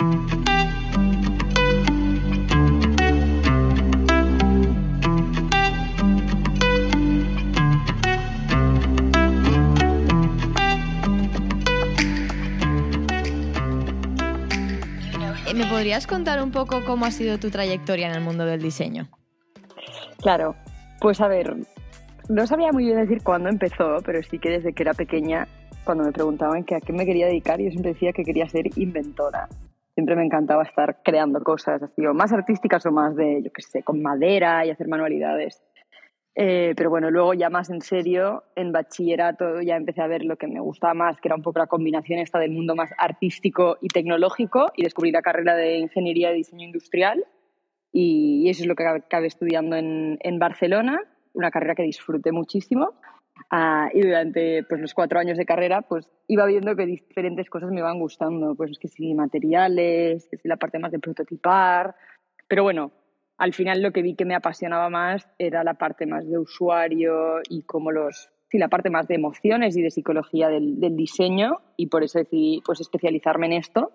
¿Me podrías contar un poco cómo ha sido tu trayectoria en el mundo del diseño? Claro, pues a ver, no sabía muy bien decir cuándo empezó, pero sí que desde que era pequeña, cuando me preguntaban que a qué me quería dedicar, yo siempre decía que quería ser inventora. Siempre me encantaba estar creando cosas, así, o más artísticas o más de, yo qué sé, con madera y hacer manualidades. Eh, pero bueno, luego ya más en serio, en bachillerato ya empecé a ver lo que me gustaba más, que era un poco la combinación esta del mundo más artístico y tecnológico, y descubrí la carrera de Ingeniería de Diseño Industrial, y eso es lo que acabé estudiando en, en Barcelona, una carrera que disfruté muchísimo. Y durante pues, los cuatro años de carrera pues iba viendo que diferentes cosas me iban gustando, pues que si materiales, que si la parte más de prototipar, pero bueno, al final lo que vi que me apasionaba más era la parte más de usuario y como los, sí, la parte más de emociones y de psicología del, del diseño. Y por eso decidí pues especializarme en esto.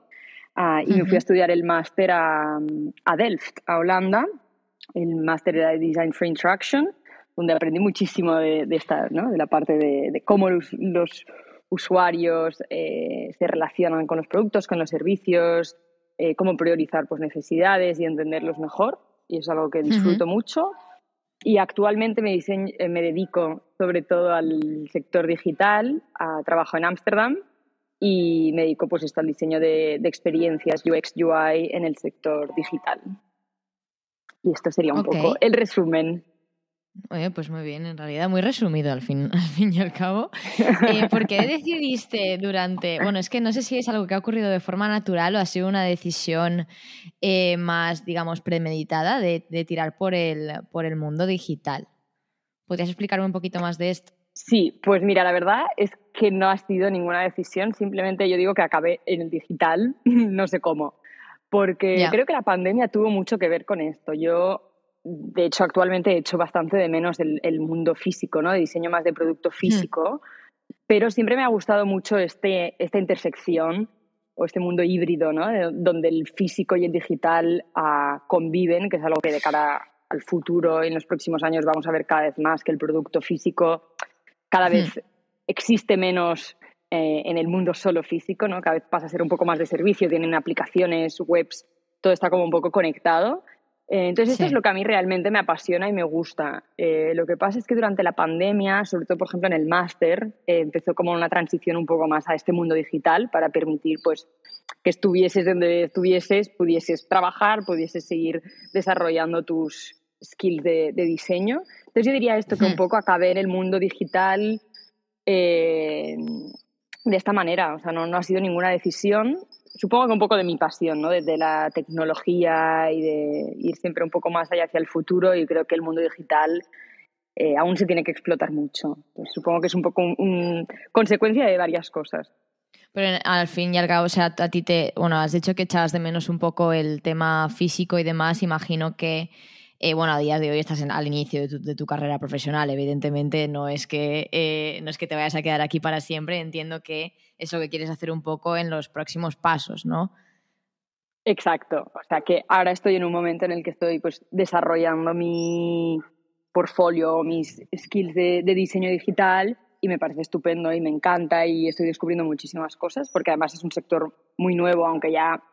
Uh, y uh -huh. me fui a estudiar el máster a, a Delft, a Holanda, el máster de Design for Interaction donde aprendí muchísimo de, de esta, ¿no? de la parte de, de cómo los, los usuarios eh, se relacionan con los productos, con los servicios, eh, cómo priorizar pues, necesidades y entenderlos mejor. Y es algo que disfruto uh -huh. mucho. Y actualmente me, diseño, eh, me dedico sobre todo al sector digital, a trabajo en Ámsterdam y me dedico pues esto al diseño de, de, experiencias UX UI en el sector digital. Y esto sería un okay. poco el resumen. Oye, pues muy bien, en realidad muy resumido al fin, al fin y al cabo. Eh, ¿Por qué decidiste durante, bueno, es que no sé si es algo que ha ocurrido de forma natural o ha sido una decisión eh, más, digamos, premeditada de, de, tirar por el, por el mundo digital? ¿Podrías explicarme un poquito más de esto? Sí, pues mira, la verdad es que no ha sido ninguna decisión, simplemente yo digo que acabé en el digital, no sé cómo, porque yeah. creo que la pandemia tuvo mucho que ver con esto. Yo de hecho, actualmente he hecho bastante de menos el, el mundo físico, ¿no? De diseño más de producto físico, mm. pero siempre me ha gustado mucho este, esta intersección o este mundo híbrido, ¿no? De, donde el físico y el digital uh, conviven, que es algo que de cara al futuro y en los próximos años vamos a ver cada vez más, que el producto físico cada vez mm. existe menos eh, en el mundo solo físico, ¿no? Cada vez pasa a ser un poco más de servicio, tienen aplicaciones, webs, todo está como un poco conectado. Eh, entonces, esto es lo que a mí realmente me apasiona y me gusta. Eh, lo que pasa es que durante la pandemia, sobre todo, por ejemplo, en el máster, eh, empezó como una transición un poco más a este mundo digital para permitir pues, que estuvieses donde estuvieses, pudieses trabajar, pudieses seguir desarrollando tus skills de, de diseño. Entonces, yo diría esto, que un poco acabé en el mundo digital de esta manera. O sea, no, no ha sido ninguna decisión, supongo que un poco de mi pasión, ¿no? Desde la tecnología y de ir siempre un poco más allá hacia el futuro y creo que el mundo digital eh, aún se tiene que explotar mucho. Supongo que es un poco un, consecuencia de varias cosas. Pero al fin y al cabo, o sea, a ti te, bueno, has dicho que echabas de menos un poco el tema físico y demás, imagino que eh, bueno, a día de hoy estás en, al inicio de tu, de tu, carrera profesional, evidentemente no es, que, eh, no es que te vayas a quedar aquí para siempre, entiendo que es lo que quieres hacer un poco en los próximos pasos, ¿no? Exacto, o sea que ahora estoy en un momento en el que estoy pues desarrollando mi portfolio, mis skills de, de diseño digital y me parece estupendo y me encanta y estoy descubriendo muchísimas cosas porque además es un sector muy nuevo, aunque ya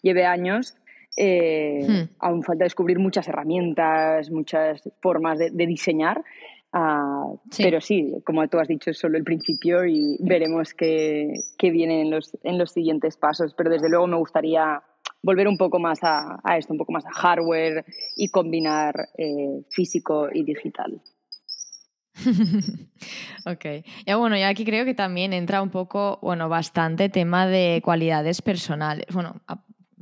lleve años eh, hmm. Aún falta descubrir muchas herramientas, muchas formas de, de diseñar. Uh, sí. Pero sí, como tú has dicho, es solo el principio y veremos qué, qué viene en los, en los siguientes pasos. Pero desde luego me gustaría volver un poco más a, a esto, un poco más a hardware y combinar eh, físico y digital. ok. Ya bueno, ya aquí creo que también entra un poco, bueno, bastante tema de cualidades personales. Bueno,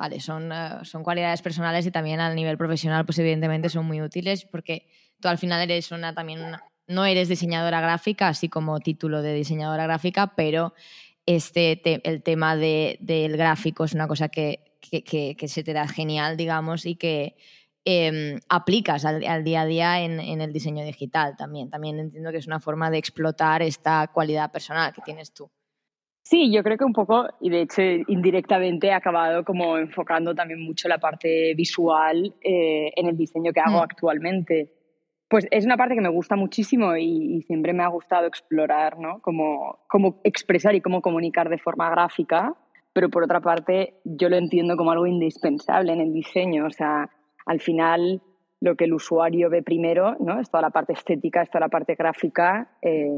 vale, son, uh, son cualidades personales y también a nivel profesional, pues evidentemente son muy útiles porque tú al final eres una también una, no eres diseñadora gráfica, así como título de diseñadora gráfica, pero este te, el tema de, del gráfico es una cosa que, que, que, que, se te da genial, digamos, y que eh, aplicas al, al, día a día en, en, el diseño digital también. También entiendo que es una forma de explotar esta cualidad personal que tienes tú. Sí, yo creo que un poco, y de hecho indirectamente he acabado como enfocando también mucho la parte visual eh, en el diseño que hago mm. actualmente. Pues es una parte que me gusta muchísimo y, siempre me ha gustado explorar, ¿no? Cómo, cómo expresar y cómo comunicar de forma gráfica, pero por otra parte yo lo entiendo como algo indispensable en el diseño. O sea, al final lo que el usuario ve primero, ¿no? Es toda la parte estética, es toda la parte gráfica eh,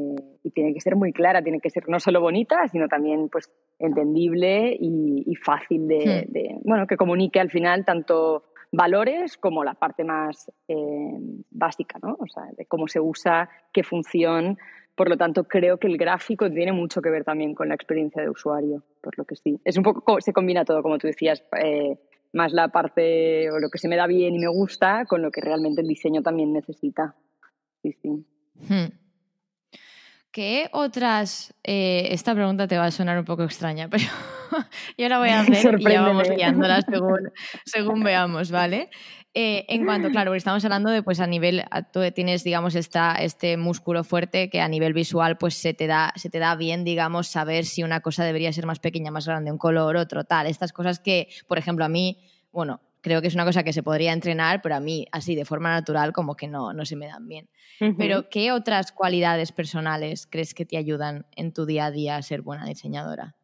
y tiene que ser muy clara, tiene que ser no solo bonita, sino también pues entendible y, fácil de, de, bueno, que comunique al final tanto valores como la parte más eh, básica, ¿no? O sea, de cómo se usa, qué función. Por lo tanto, creo que el gráfico tiene mucho que ver también con la experiencia de usuario, por lo que sí. Es un poco, se combina todo, como tú decías, eh, más la parte o lo que se me da bien y me gusta con lo que realmente el diseño también necesita. Sí, sí. Hmm. ¿Qué otras? Eh, esta pregunta te va a sonar un poco extraña, pero yo la voy a hacer y ya vamos guiándola según, según veamos, ¿vale? Eh, en cuanto, claro, estamos hablando de, pues a nivel, tú tienes, digamos, esta, este músculo fuerte que a nivel visual, pues se te, da, se te da bien, digamos, saber si una cosa debería ser más pequeña, más grande, un color, otro, tal. Estas cosas que, por ejemplo, a mí, bueno, creo que es una cosa que se podría entrenar, pero a mí así de forma natural como que no, no se me dan bien. Pero ¿qué otras cualidades personales crees que te ayudan en tu día a día a ser buena diseñadora?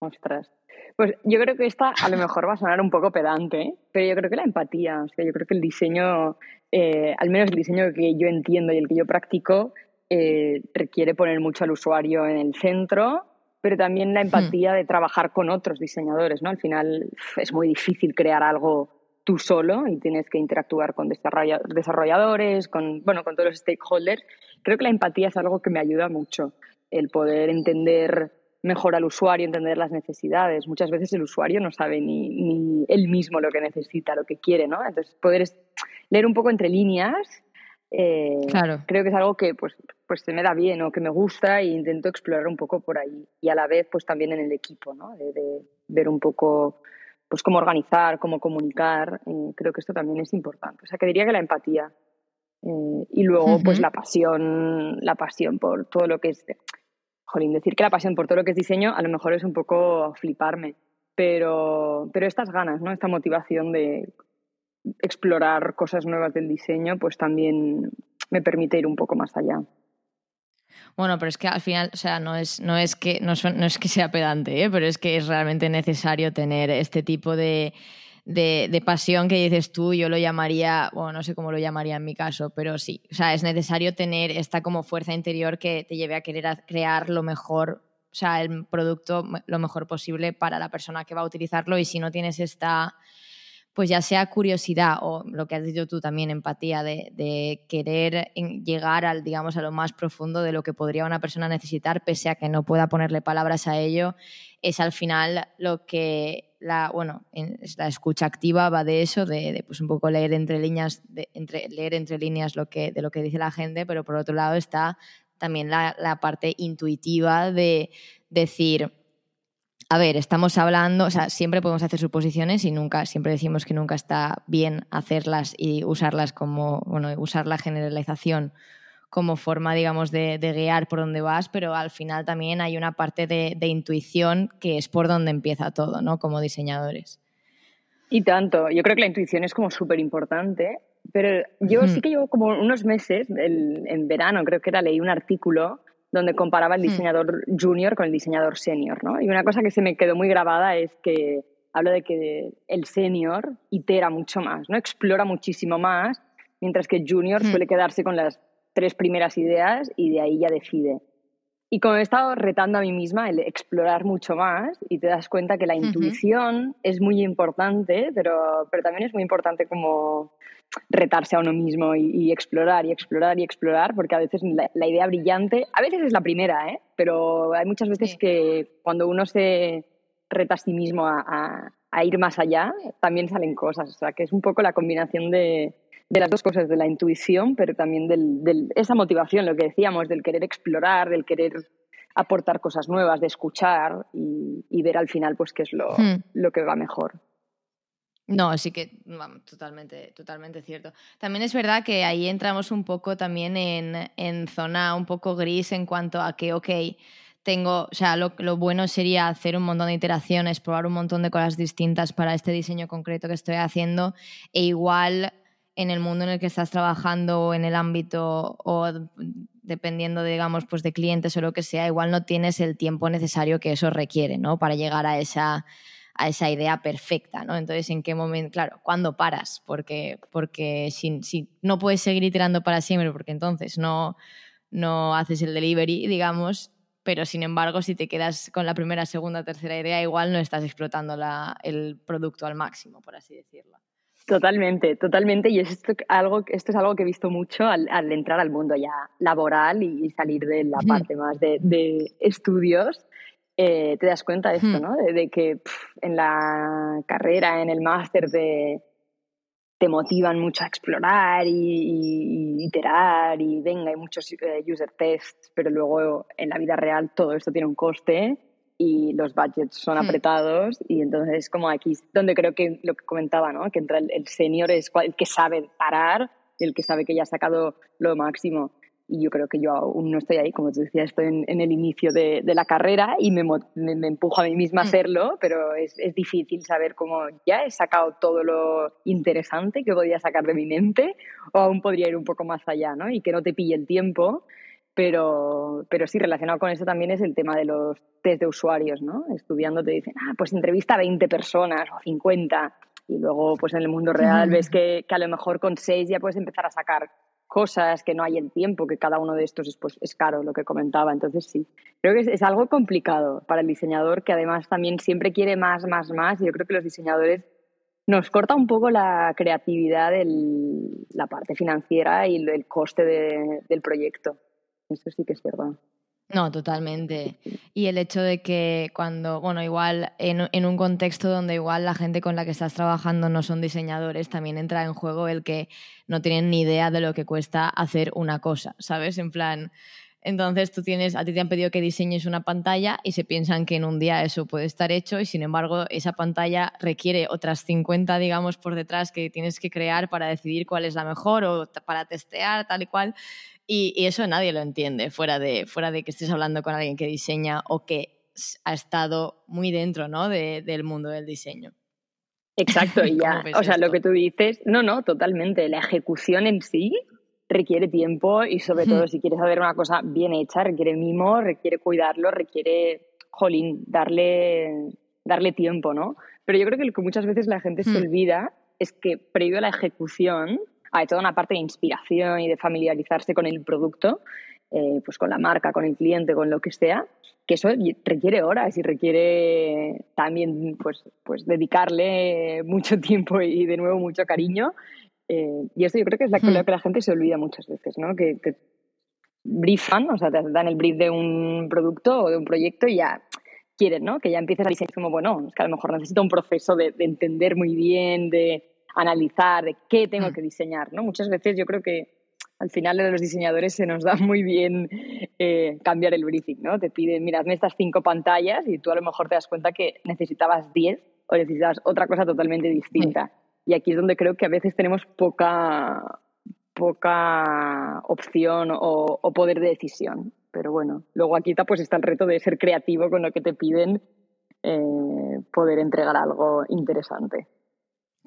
Ostras. Pues yo creo que esta a lo mejor va a sonar un poco pedante, pero yo creo que la empatía, o sea, yo creo que el diseño, eh, al menos el diseño que yo entiendo y el que yo practico, eh, requiere poner mucho al usuario en el centro pero también la hmm. empatía de trabajar con otros diseñadores, ¿no? Al final es muy difícil crear algo tú solo y tienes que interactuar con desarrolladores, con, bueno, con todos los stakeholders. Creo que la empatía es algo que me ayuda mucho, el poder entender mejor al usuario, entender las necesidades. Muchas veces el usuario no sabe ni, ni él mismo lo que necesita, lo que quiere, ¿no? Entonces, poder leer un poco entre líneas eh, claro. Creo que es algo que pues, pues se me da bien o que me gusta e intento explorar un poco por ahí. Y a la vez, pues también en el equipo, ¿no? De, ver un poco pues cómo organizar, cómo comunicar. Eh, creo que esto también es importante. O sea, que diría que la empatía. Eh, y luego, pues la pasión, la pasión por todo lo que es. Jolín, decir que la pasión por todo lo que es diseño a lo mejor es un poco fliparme. Pero, pero estas ganas, ¿no? Esta motivación de explorar cosas nuevas del diseño, pues también me permite ir un poco más allá. Bueno, pero es que al final, o sea, no es, no es, que, no, es que sea pedante, ¿eh? pero es que es realmente necesario tener este tipo de, de, pasión que dices tú, yo lo llamaría, bueno, no sé cómo lo llamaría en mi caso, pero sí, o sea, es necesario tener esta como fuerza interior que te lleve a querer crear lo mejor, o sea, el producto lo mejor posible para la persona que va a utilizarlo y si no tienes esta pues ya sea curiosidad o lo que has dicho tú también, empatía, de, querer llegar al, digamos, a lo más profundo de lo que podría una persona necesitar, pese a que no pueda ponerle palabras a ello, es al final lo que la, bueno, la escucha activa va de eso, de, pues un poco leer entre líneas, de, entre, leer entre líneas lo que, de lo que dice la gente, pero por otro lado está también la, la parte intuitiva de decir, a ver, estamos hablando, o sea, siempre podemos hacer suposiciones y nunca, siempre decimos que nunca está bien hacerlas y usarlas como, bueno, usar la generalización como forma, digamos, de, guiar por dónde vas, pero al final también hay una parte de, intuición que es por donde empieza todo, ¿no? Como diseñadores. Y tanto, yo creo que la intuición es como súper importante, pero yo sí que llevo como unos meses, en verano creo que era, leí un artículo donde comparaba el hmm. diseñador junior con el diseñador senior, ¿no? Y una cosa que se me quedó muy grabada es que habla de que el senior itera mucho más, ¿no? Explora muchísimo más, mientras que el junior hmm. suele quedarse con las tres primeras ideas y de ahí ya decide. Y como he estado retando a mí misma el explorar mucho más y te das cuenta que la intuición es muy importante, pero, pero también es muy importante como retarse a uno mismo y, explorar y explorar y explorar, porque a veces la, idea brillante, a veces es la primera, ¿eh? pero hay muchas veces que cuando uno se reta a sí mismo a, ir más allá, también salen cosas. O sea, que es un poco la combinación de, las dos cosas, de la intuición, pero también de esa motivación, lo que decíamos, del querer explorar, del querer aportar cosas nuevas, de escuchar y, ver al final pues qué es lo, hmm. lo que va mejor. No, sí que totalmente, totalmente cierto. También es verdad que ahí entramos un poco también en, en, zona un poco gris en cuanto a que, ok, tengo, o sea, lo, lo, bueno sería hacer un montón de iteraciones, probar un montón de cosas distintas para este diseño concreto que estoy haciendo e igual en el mundo en el que estás trabajando o en el ámbito o dependiendo, digamos, pues de clientes o lo que sea, igual no tienes el tiempo necesario que eso requiere, ¿no? Para llegar a esa, a esa idea perfecta, ¿no? Entonces, ¿en qué momento? Claro, ¿cuándo paras? Porque, porque si, si no puedes seguir iterando para siempre, porque entonces no, no haces el delivery, digamos, pero sin embargo, si te quedas con la primera, segunda, tercera idea, igual no estás explotando la, el producto al máximo, por así decirlo. Totalmente, totalmente. Y esto, algo, esto es algo que he visto mucho al, entrar al mundo ya laboral y salir de la parte más de, estudios. Eh, te das cuenta de esto, ¿no? De, que en la carrera, en el máster, te, te motivan mucho a explorar y, iterar y venga, hay muchos eh, user tests, pero luego en la vida real todo esto tiene un coste y los budgets son hmm. apretados y entonces como aquí donde creo que lo que comentaba, ¿no? que entra el, el senior es el que sabe parar, el que sabe que ya ha sacado lo máximo. Y yo creo que yo aún no estoy ahí, como te decía, estoy en, el inicio de, de, la carrera y me, me, empujo a mí misma a hmm. hacerlo, pero es, es, difícil saber cómo ya he sacado todo lo interesante que podía sacar de mi mente o aún podría ir un poco más allá, ¿no? Y que no te pille el tiempo pero, pero sí, relacionado con eso también es el tema de los test de usuarios, ¿no? Estudiando te dicen, ah, pues entrevista a 20 personas o 50 y luego pues en el mundo real ves que, que, a lo mejor con 6 ya puedes empezar a sacar cosas, que no hay el tiempo, que cada uno de estos es, pues, es caro, lo que comentaba. Entonces sí, creo que es, es, algo complicado para el diseñador que además también siempre quiere más, más, más y yo creo que los diseñadores nos corta un poco la creatividad, de la parte financiera y el coste de, del proyecto. Eso sí que es verdad. No, totalmente. Y el hecho de que cuando, bueno, igual en, en, un contexto donde igual la gente con la que estás trabajando no son diseñadores, también entra en juego el que no tienen ni idea de lo que cuesta hacer una cosa, ¿sabes? En plan, entonces tú tienes, a ti te han pedido que diseñes una pantalla y se piensan que en un día eso puede estar hecho y sin embargo esa pantalla requiere otras 50, digamos, por detrás que tienes que crear para decidir cuál es la mejor o para testear, tal y cual. Y, eso nadie lo entiende, fuera de, fuera de que estés hablando con alguien que diseña o que ha estado muy dentro ¿no? de, del mundo del diseño. Exacto, y ya, o sea, lo que tú dices, no, no, totalmente, la ejecución en sí requiere tiempo y sobre todo si quieres hacer una cosa bien hecha, requiere mimo, requiere cuidarlo, requiere, jolín, darle, darle tiempo, ¿no? Pero yo creo que lo que muchas veces la gente se olvida es que previo a la ejecución hay toda una parte de inspiración y de familiarizarse con el producto, eh, pues con la marca, con el cliente, con lo que sea, que eso requiere horas y requiere también pues, pues dedicarle mucho tiempo y de nuevo mucho cariño. Eh, y esto yo creo que es la, hmm. que la gente se olvida muchas veces, ¿no? Que, que briefan, o sea, te dan el brief de un producto o de un proyecto y ya quieren, ¿no? Que ya empieces a diseñar como, bueno, es que a lo mejor necesita un proceso de entender muy bien, de, analizar de qué tengo mm. que diseñar, ¿no? Muchas veces yo creo que al final de los diseñadores se nos da muy bien eh, cambiar el briefing, ¿no? Te piden, mira, hazme estas cinco pantallas y tú a lo mejor te das cuenta que necesitabas diez o necesitabas otra cosa totalmente distinta. Y aquí es donde creo que a veces tenemos poca, poca opción o, poder de decisión. Pero bueno, luego aquí pues está el reto de ser creativo con lo que te piden, eh, poder entregar algo interesante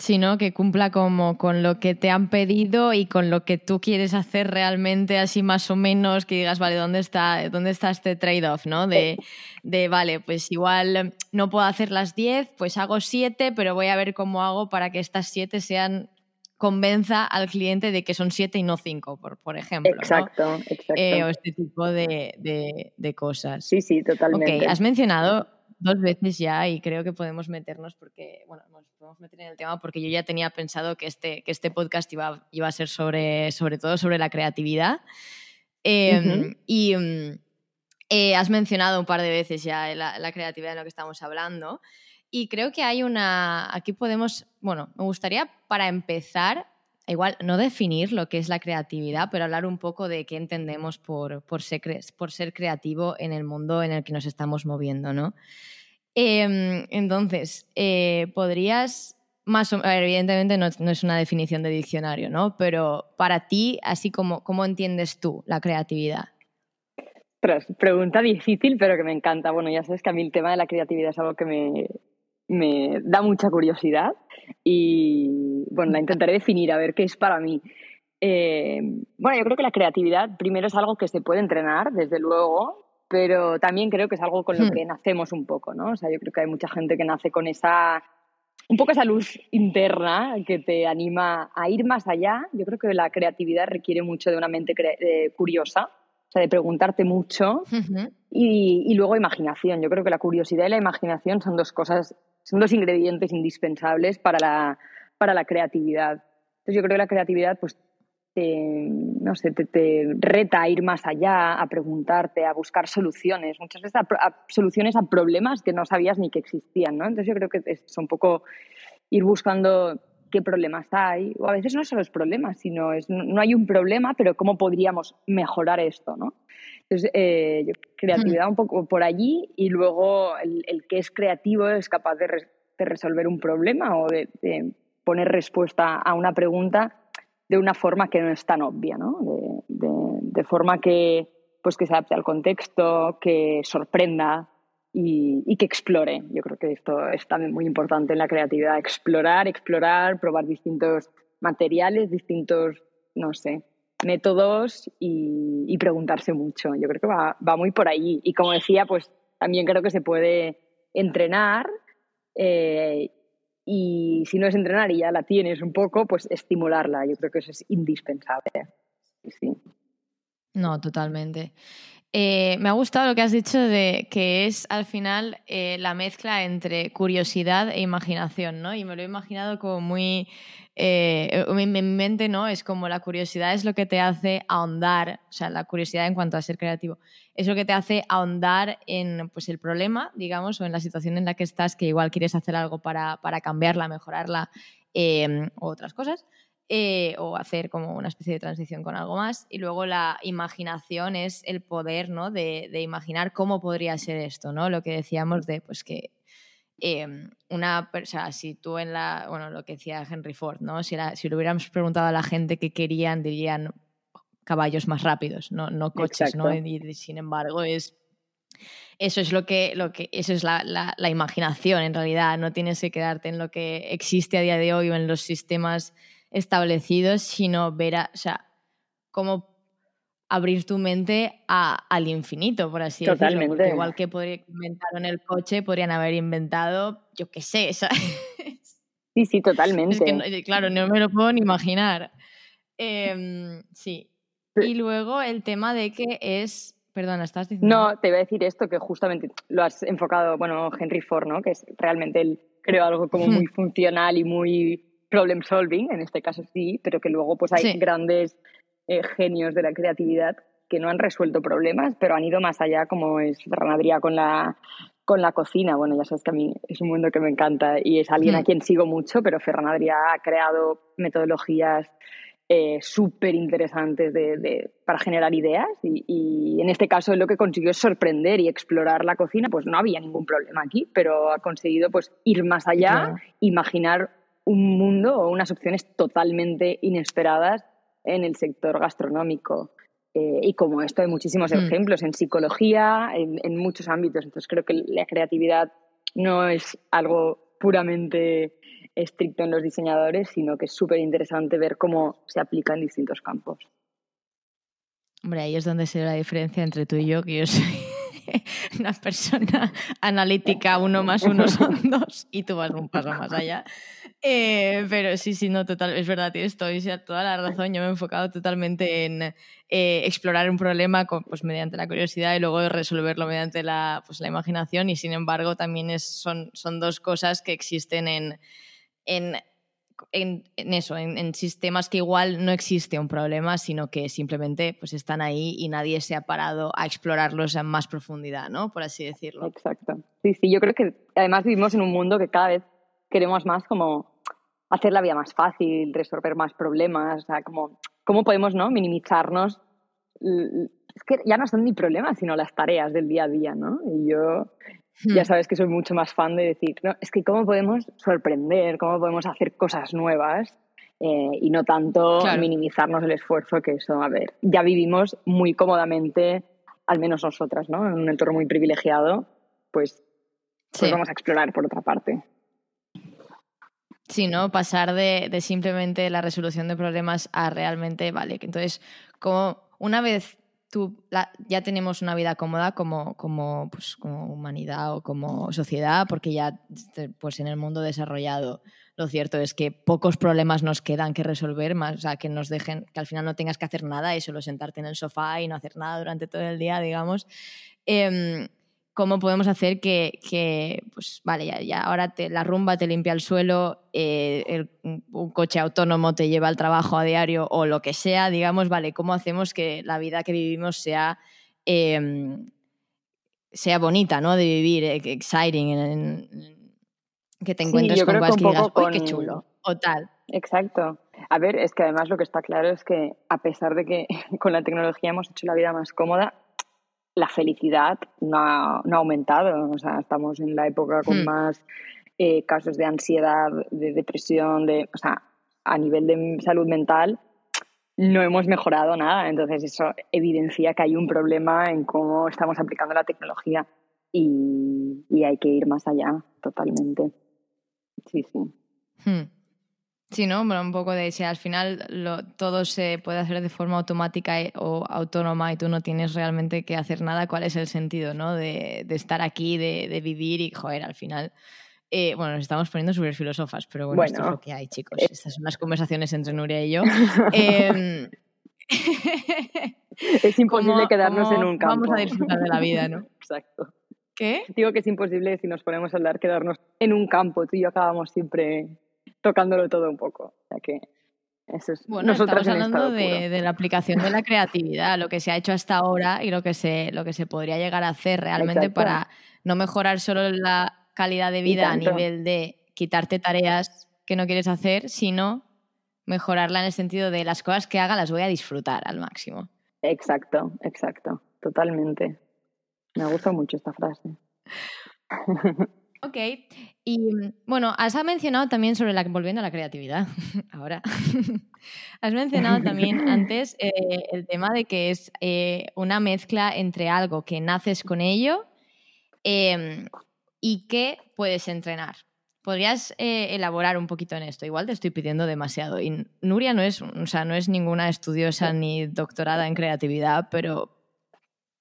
sino que cumpla como con lo que te han pedido y con lo que tú quieres hacer realmente, así más o menos, que digas, vale, ¿dónde está, dónde está este trade-off? ¿no? De, de, vale, pues igual no puedo hacer las 10, pues hago 7, pero voy a ver cómo hago para que estas 7 sean convenza al cliente de que son 7 y no 5, por, por ejemplo. Exacto, exacto. Eh, o este tipo de, de, de, cosas. Sí, sí, totalmente. Ok, has mencionado dos veces ya y creo que podemos meternos porque, bueno, podemos meter en el tema porque yo ya tenía pensado que este, que este podcast iba, iba a ser sobre, sobre todo sobre la creatividad. Em, y mm, eh, has mencionado un par de veces ya la, la, creatividad de lo que estamos hablando. Y creo que hay una, aquí podemos, bueno, me gustaría para empezar, igual no definir lo que es la creatividad, pero hablar un poco de qué entendemos por, por, ser, por ser creativo en el mundo en el que nos estamos moviendo, ¿no? Em, entonces, eh, podrías, más o, evidentemente no, es una definición de diccionario, ¿no? Pero para ti, así como, ¿cómo entiendes tú la creatividad? pregunta difícil, pero que me encanta. Bueno, ya sabes que a mí el tema de la creatividad es algo que me, me da mucha curiosidad y bueno, la intentaré definir a ver qué es para mí. Eh, bueno, yo creo que la creatividad primero es algo que se puede entrenar, desde luego, pero también creo que es algo con lo hmm. que nacemos un poco, ¿no? O sea, yo creo que hay mucha gente que nace con esa, un poco esa luz interna que te anima a ir más allá. Yo creo que la creatividad requiere mucho de una mente eh, curiosa, o sea, de preguntarte mucho y, y, luego imaginación. Yo creo que la curiosidad y la imaginación son dos cosas, son dos ingredientes indispensables para la, para la creatividad. Entonces yo creo que la creatividad pues te, no sé, te, reta a ir más allá, a preguntarte, a buscar soluciones, muchas veces a, soluciones a problemas que no sabías ni que existían, ¿no? Entonces yo creo que es un poco ir buscando qué problemas hay, o a veces no son los problemas, sino es, no hay un problema, pero cómo podríamos mejorar esto, ¿no? Entonces, eh, creatividad un poco por allí y luego el, que es creativo es capaz de, resolver un problema o de, poner respuesta a una pregunta de una forma que no es tan obvia, ¿no? De, forma que, pues que se adapte al contexto, que sorprenda y, que explore. Yo creo que esto es también muy importante en la creatividad, explorar, explorar, probar distintos materiales, distintos, no sé, métodos y, preguntarse mucho. Yo creo que va, va, muy por ahí. Y como decía, pues también creo que se puede entrenar eh, y si no es entrenar y ya la tienes un poco, pues estimularla. Yo creo que eso es indispensable. Sí. No, totalmente. Eh, me ha gustado lo que has dicho de que es al final eh, la mezcla entre curiosidad e imaginación, ¿no? Y me lo he imaginado como muy eh, en mi mente, ¿no? Es como la curiosidad es lo que te hace ahondar, o sea, la curiosidad en cuanto a ser creativo, es lo que te hace ahondar en pues, el problema, digamos, o en la situación en la que estás, que igual quieres hacer algo para, para cambiarla, mejorarla o otras cosas. Eh, o hacer como una especie de transición con algo más. Y luego la imaginación es el poder ¿no? de, de, imaginar cómo podría ser esto, ¿no? Lo que decíamos de pues que Em, una persona, si tú en la, bueno, lo que decía Henry Ford, ¿no? Si, si le hubiéramos preguntado a la gente qué querían, dirían caballos más rápidos, no, no coches, ¿no? Y, sin embargo es eso es lo que, lo que eso es la, la, la, imaginación en realidad, no tienes que quedarte en lo que existe a día de hoy o en los sistemas establecidos, sino ver, a, o sea, cómo abrir tu mente al infinito, por así decirlo. Porque igual que inventaron el coche, podrían haber inventado, yo qué sé, Sí, sí, totalmente. claro, no me lo puedo ni imaginar. Em, sí. Y luego el tema de que es. Perdona, ¿estás diciendo? No, te iba a decir esto que justamente lo has enfocado, bueno, Henry Ford, ¿no? Que es realmente él creó algo como muy funcional y muy problem solving, en este caso sí, pero que luego pues hay grandes eh, genios de la creatividad que no han resuelto problemas, pero han ido más allá, como es Ferran con la, con la cocina. Bueno, ya sabes que a mí es un mundo que me encanta y es alguien a hmm. quien sigo mucho, pero Ferran ha creado metodologías eh, súper interesantes de, para generar ideas y, en este caso lo que consiguió es sorprender y explorar la cocina, pues no había ningún problema aquí, pero ha conseguido pues ir más allá, imaginar un mundo o unas opciones totalmente inesperadas en el sector gastronómico. Eh, y como esto hay muchísimos hmm. ejemplos en psicología, en, muchos ámbitos. Entonces creo que la creatividad no es algo puramente estricto en los diseñadores, sino que es súper interesante ver cómo se aplica en distintos campos. Hombre, ahí es donde se ve la diferencia entre tú y yo, que yo soy una persona analítica, uno más uno son dos, y tú vas un paso más allá. Eh, pero sí, sí, no, total, es verdad, tienes toda la razón. Yo me he enfocado totalmente en eh, explorar un problema pues, mediante la curiosidad y luego resolverlo mediante la, pues, la imaginación, y sin embargo también es, son, son dos cosas que existen en, en en, eso, en, sistemas que igual no existe un problema, sino que simplemente pues están ahí y nadie se ha parado a explorarlos en más profundidad, ¿no? Por así decirlo. Exacto. Sí, sí, yo creo que además vivimos en un mundo que cada vez queremos más como hacer la vida más fácil, resolver más problemas, o sea, como cómo podemos ¿no? minimizarnos. Es que ya no son ni problemas, sino las tareas del día a día, ¿no? Y yo ya hmm. sabes que soy mucho más fan de decir, no, es que cómo podemos sorprender, cómo podemos hacer cosas nuevas eh, y no tanto minimizarnos el esfuerzo que eso, a ver, ya vivimos muy cómodamente al menos nosotras, ¿no? En un entorno muy privilegiado, pues, pues vamos a explorar por otra parte. Sí, ¿no? Pasar de, de, simplemente la resolución de problemas a realmente, vale, que entonces, como una vez tú ya tenemos una vida cómoda como, como, pues, como humanidad o como sociedad, porque ya pues, en el mundo desarrollado lo cierto es que pocos problemas nos quedan que resolver, más, o sea, que nos dejen, que al final no tengas que hacer nada y solo sentarte en el sofá y no hacer nada durante todo el día, digamos. Eh, cómo podemos hacer que, pues vale, ya, ya ahora te, la rumba te limpia el suelo, eh, un coche autónomo te lleva al trabajo a diario o lo que sea, digamos, vale, cómo hacemos que la vida que vivimos sea, em, sea bonita, ¿no? De vivir, eh, exciting, que te encuentres con cosas que, digas, qué chulo! O tal. Exacto. A ver, es que además lo que está claro es que a pesar de que con la tecnología hemos hecho la vida más cómoda, la felicidad no ha, aumentado. O sea, estamos en la época con hmm. más eh, casos de ansiedad, de depresión, de, o sea, a nivel de salud mental no hemos mejorado nada. Entonces eso evidencia que hay un problema en cómo estamos aplicando la tecnología y, hay que ir más allá totalmente. Sí, sí. Hmm. Sí, ¿no? Bueno, un poco de si al final lo, todo se puede hacer de forma automática o autónoma y tú no tienes realmente que hacer nada, ¿cuál es el sentido, ¿no? De, de estar aquí, de, de, vivir y, joder, al final... Eh, bueno, nos estamos poniendo súper filósofas, pero bueno, esto es lo que hay, chicos. Eh. Estas son las conversaciones entre Nuria y yo. Em, es imposible quedarnos en un campo. Vamos a disfrutar de la vida, ¿no? Exacto. ¿Qué? Digo que es imposible si nos ponemos a hablar quedarnos en un campo. Tú y yo acabamos siempre tocándolo todo un poco. O sea que eso es. Bueno, estamos hablando de, la aplicación de la creatividad, lo que se ha hecho hasta ahora y lo que se, lo que se podría llegar a hacer realmente para no mejorar solo la calidad de vida a nivel de quitarte tareas que no quieres hacer, sino mejorarla en el sentido de las cosas que haga las voy a disfrutar al máximo. Exacto, exacto, totalmente. Me gusta mucho esta frase. Ok, y mm, bueno, has mencionado también sobre la, volviendo a la creatividad, ahora, has mencionado también antes eh, el tema de que es eh, una mezcla entre algo que naces con ello em, y que puedes entrenar. ¿Podrías eh, elaborar un poquito en esto? Igual te estoy pidiendo demasiado. Y Nuria no es, o sea, no es ninguna estudiosa ni doctorada en creatividad, pero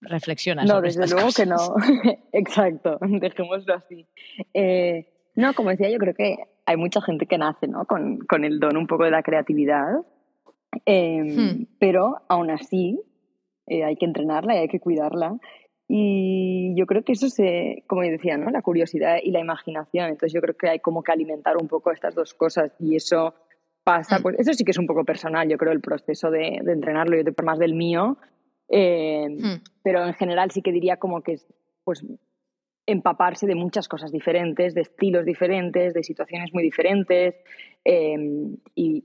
reflexiona no, desde luego que no. Exacto, dejémoslo así. Eh, no, como decía, yo creo que hay mucha gente que nace ¿no? con, con el don un poco de la creatividad, em, hmm. pero aún así eh, hay que entrenarla y hay que cuidarla. Y yo creo que eso se, como decía, ¿no? la curiosidad y la imaginación. Entonces yo creo que hay como que alimentar un poco estas dos cosas y eso pasa, hmm. pues eso sí que es un poco personal, yo creo, el proceso de, de entrenarlo, yo más del mío, eh. Pero en general sí que diría como que pues empaparse de muchas cosas diferentes, de estilos diferentes, de situaciones muy diferentes eh, y,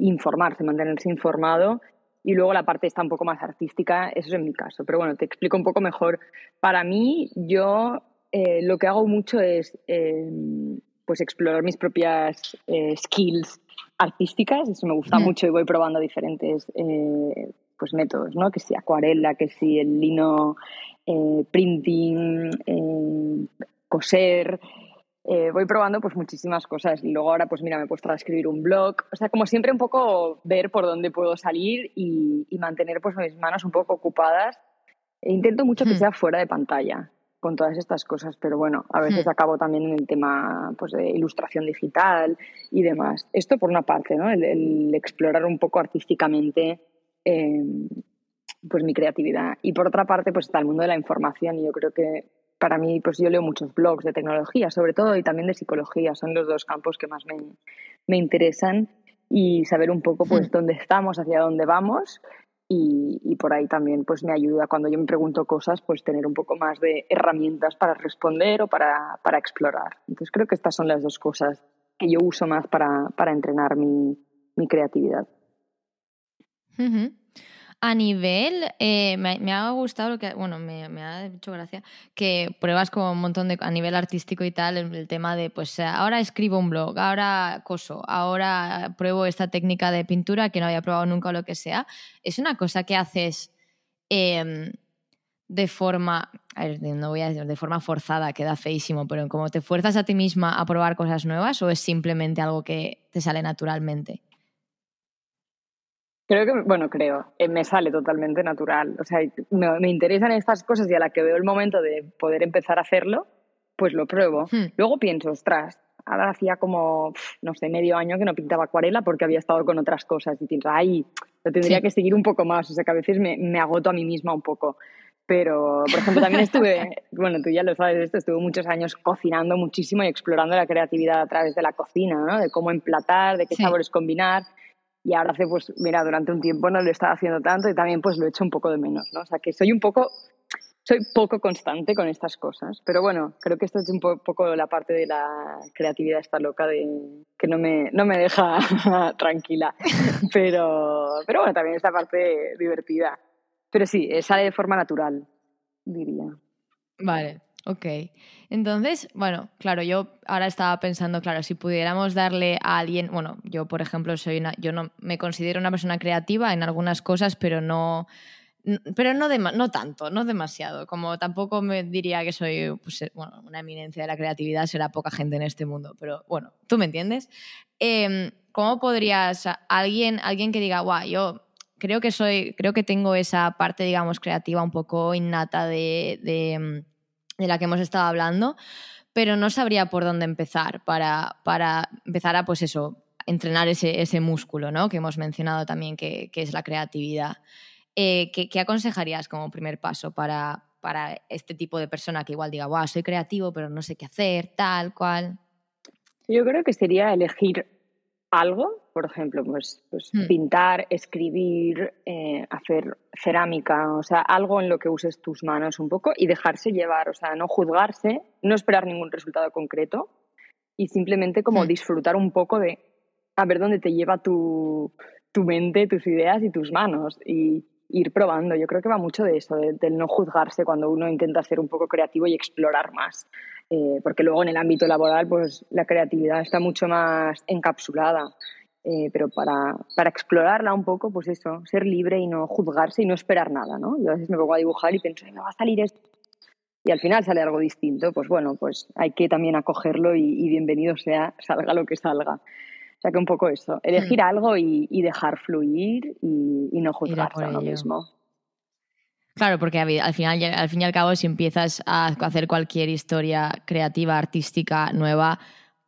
informarse, mantenerse informado. Y luego la parte está un poco más artística, eso es en mi caso. Pero bueno, te explico un poco mejor. Para mí, yo eh, lo que hago mucho es pues explorar mis propias skills artísticas, eso me gusta hmm. mucho y voy probando diferentes pues métodos, ¿no? Que si acuarela, que si el lino, eh, printing, eh, coser. Eh, voy probando pues muchísimas cosas y luego ahora pues mira me he puesto a escribir un blog o sea como siempre un poco ver por dónde puedo salir y, mantener pues mis manos un poco ocupadas e intento mucho que hmm. sea fuera de pantalla con todas estas cosas pero bueno a veces hmm. acabo también en el tema pues de ilustración digital y demás esto por una parte no el explorar un poco artísticamente Em, pues mi creatividad. Y por otra parte, pues está el mundo de la información y yo creo que para mí, pues yo leo muchos blogs de tecnología, sobre todo, y también de psicología. Son los dos campos que más me, interesan y saber un poco, pues, hmm. dónde estamos, hacia dónde vamos. Y, por ahí también, pues, me ayuda cuando yo me pregunto cosas, pues, tener un poco más de herramientas para responder o para, explorar. Entonces, creo que estas son las dos cosas que yo uso más para, entrenar mi creatividad. A nivel, eh, me, ha gustado lo que, bueno, me, ha hecho gracia que pruebas como un montón de, a nivel artístico y tal, el, tema de, pues ahora escribo un blog, ahora coso, ahora pruebo esta técnica de pintura que no había probado nunca o lo que sea. Es una cosa que haces em, de forma, no voy a decir de forma forzada, queda feísimo, pero como te fuerzas a ti misma a probar cosas nuevas o es simplemente algo que te sale naturalmente? Creo que, bueno, creo, eh, me sale totalmente natural. O sea, me, me, interesan estas cosas y a la que veo el momento de poder empezar a hacerlo, pues lo pruebo. Hmm. Luego pienso, ostras, ahora hacía como, no sé, medio año que no pintaba acuarela porque había estado con otras cosas y pienso, ay, lo tendría que seguir un poco más. O sea, que a veces me, me agoto a mí misma un poco. Pero, por ejemplo, también estuve, bueno, tú ya lo sabes esto, estuve muchos años cocinando muchísimo y explorando la creatividad a través de la cocina, ¿no? De cómo emplatar, de qué sabores combinar y ahora hace, pues, mira, durante un tiempo no lo estaba haciendo tanto y también pues lo he hecho un poco de menos, ¿no? O sea, que soy un poco, soy poco constante con estas cosas, pero bueno, creo que esto es un poco la parte de la creatividad esta loca de que no me, no me deja tranquila, pero, pero bueno, también esta parte divertida. Pero sí, sale de forma natural, diría. Vale, Ok. Entonces, bueno, claro, yo ahora estaba pensando, claro, si pudiéramos darle a alguien, bueno, yo por ejemplo soy una, yo no me considero una persona creativa en algunas cosas, pero no, pero no, no tanto, no demasiado. Como tampoco me diría que soy pues, eh, bueno, una eminencia de la creatividad, será poca gente en este mundo, pero bueno, tú me entiendes. Em, ¿Cómo podrías, alguien, alguien que diga, guau, yo creo que soy, creo que tengo esa parte, digamos, creativa un poco innata de em, de la que hemos estado hablando, pero no sabría por dónde empezar para, para empezar a, pues eso, entrenar ese, ese músculo, ¿no? Que hemos mencionado también que, que es la creatividad. Eh, ¿qué, ¿qué, aconsejarías como primer paso para, para este tipo de persona que igual diga, wow, soy creativo, pero no sé qué hacer, tal, cual? Yo creo que sería elegir algo, por ejemplo, pues, pues hmm. pintar, escribir, eh, hacer cerámica, o sea, algo en lo que uses tus manos un poco y dejarse llevar, o sea, no juzgarse, no esperar ningún resultado concreto y simplemente como hmm. disfrutar un poco de a ver dónde te lleva tu, tu mente, tus ideas y tus manos y ir probando. Yo creo que va mucho de eso, del no juzgarse cuando uno intenta ser un poco creativo y explorar más. Eh, porque luego en el ámbito laboral pues la creatividad está mucho más encapsulada. Eh, pero para, para, explorarla un poco, pues eso, ser libre y no juzgarse y no esperar nada, ¿no? Yo a veces me pongo a dibujar y pienso, me va a salir esto. Y al final sale algo distinto, pues bueno, pues hay que también acogerlo y, bienvenido sea, salga lo que salga. O sea que un poco eso, elegir hmm. algo y, dejar fluir y, y no juzgarse a uno mismo. Claro, porque al final, al fin y al cabo, si empiezas a hacer cualquier historia creativa, artística, nueva,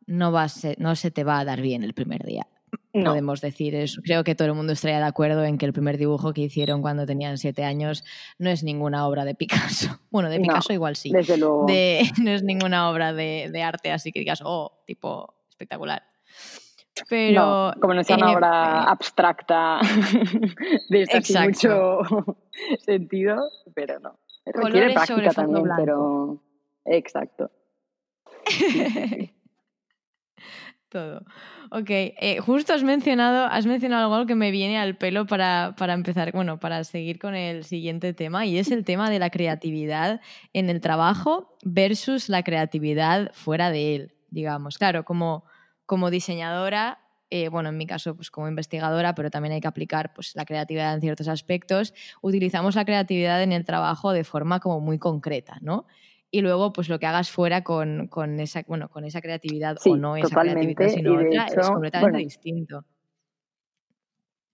no, no se te va a dar bien el primer día. Podemos decir eso. Creo que todo el mundo estaría de acuerdo en que el primer dibujo que hicieron cuando tenían siete años no es ninguna obra de Picasso. Bueno, de Picasso igual sí. Desde luego. no es ninguna obra de, de arte, así que digas, oh, tipo espectacular. Pero, como no sea una obra abstracta de mucho sentido, pero no. Requiere práctica también, pero exacto. Todo. Ok, eh, justo has mencionado, has mencionado algo que me viene al pelo para, para, empezar, bueno, para seguir con el siguiente tema, y es el tema de la creatividad en el trabajo versus la creatividad fuera de él, digamos. Claro, como como diseñadora, eh, bueno, en mi caso, pues como investigadora, pero también hay que aplicar pues, la creatividad en ciertos aspectos, utilizamos la creatividad en el trabajo de forma como muy concreta, ¿no? Y luego, pues lo que hagas fuera con, con esa, bueno, con esa creatividad o no esa creatividad, sino otra, es completamente distinto.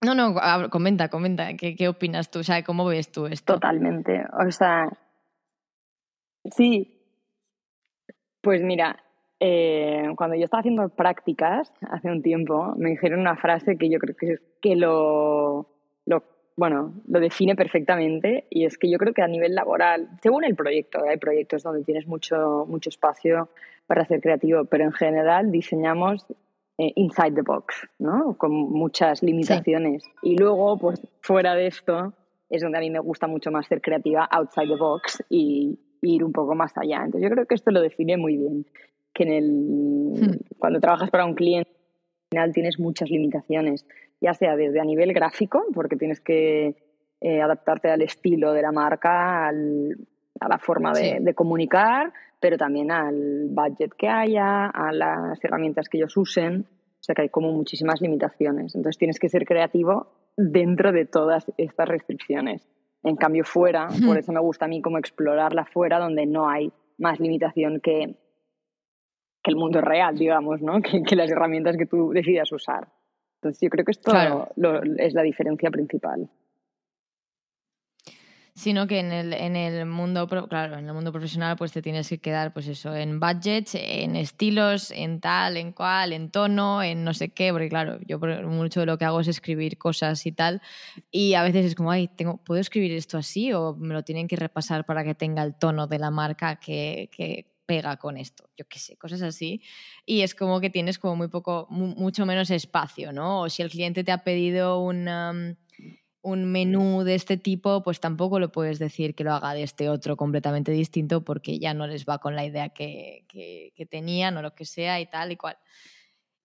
No, no, comenta, comenta, ¿Qué, ¿qué, opinas tú? O sea, ¿cómo ves tú esto? Totalmente, o sea, sí, pues mira, eh, cuando yo estaba haciendo prácticas hace un tiempo, me dijeron una frase que yo creo que, que lo, lo, bueno, lo define perfectamente y es que yo creo que a nivel laboral, según el proyecto, hay proyectos donde tienes mucho, mucho espacio para ser creativo, pero en general diseñamos eh, inside the box, ¿no? Con muchas limitaciones. Y luego, pues fuera de esto, es donde a mí me gusta mucho más ser creativa outside the box y, ir un poco más allá. Entonces yo creo que esto lo define muy bien que en el, hmm. cuando trabajas para un cliente al final tienes muchas limitaciones, ya sea desde a nivel gráfico, porque tienes que eh, adaptarte al estilo de la marca, al, a la forma de, de, comunicar, pero también al budget que haya, a las herramientas que ellos usen. O sea que hay como muchísimas limitaciones. Entonces tienes que ser creativo dentro de todas estas restricciones. En cambio, fuera, por eso me gusta a mí como explorarla fuera, donde no hay más limitación que, que el mundo real, digamos, ¿no? Que, las herramientas que tú decidas usar. Entonces, yo creo que esto es la diferencia principal sino que en el, en el mundo, claro, en el mundo profesional pues te tienes que quedar pues eso, en budgets, en estilos, en tal, en cual, en tono, en no sé qué, porque claro, yo mucho de lo que hago es escribir cosas y tal, y a veces es como, ay, tengo, ¿puedo escribir esto así o me lo tienen que repasar para que tenga el tono de la marca que, que pega con esto, yo qué sé, cosas así. Y es como que tienes como muy poco, mucho menos espacio, ¿no? O si el cliente te ha pedido un un menú de este tipo, pues tampoco lo puedes decir que lo haga de este otro completamente distinto porque ya no les va con la idea que, que, tenían o lo que sea y tal y cual.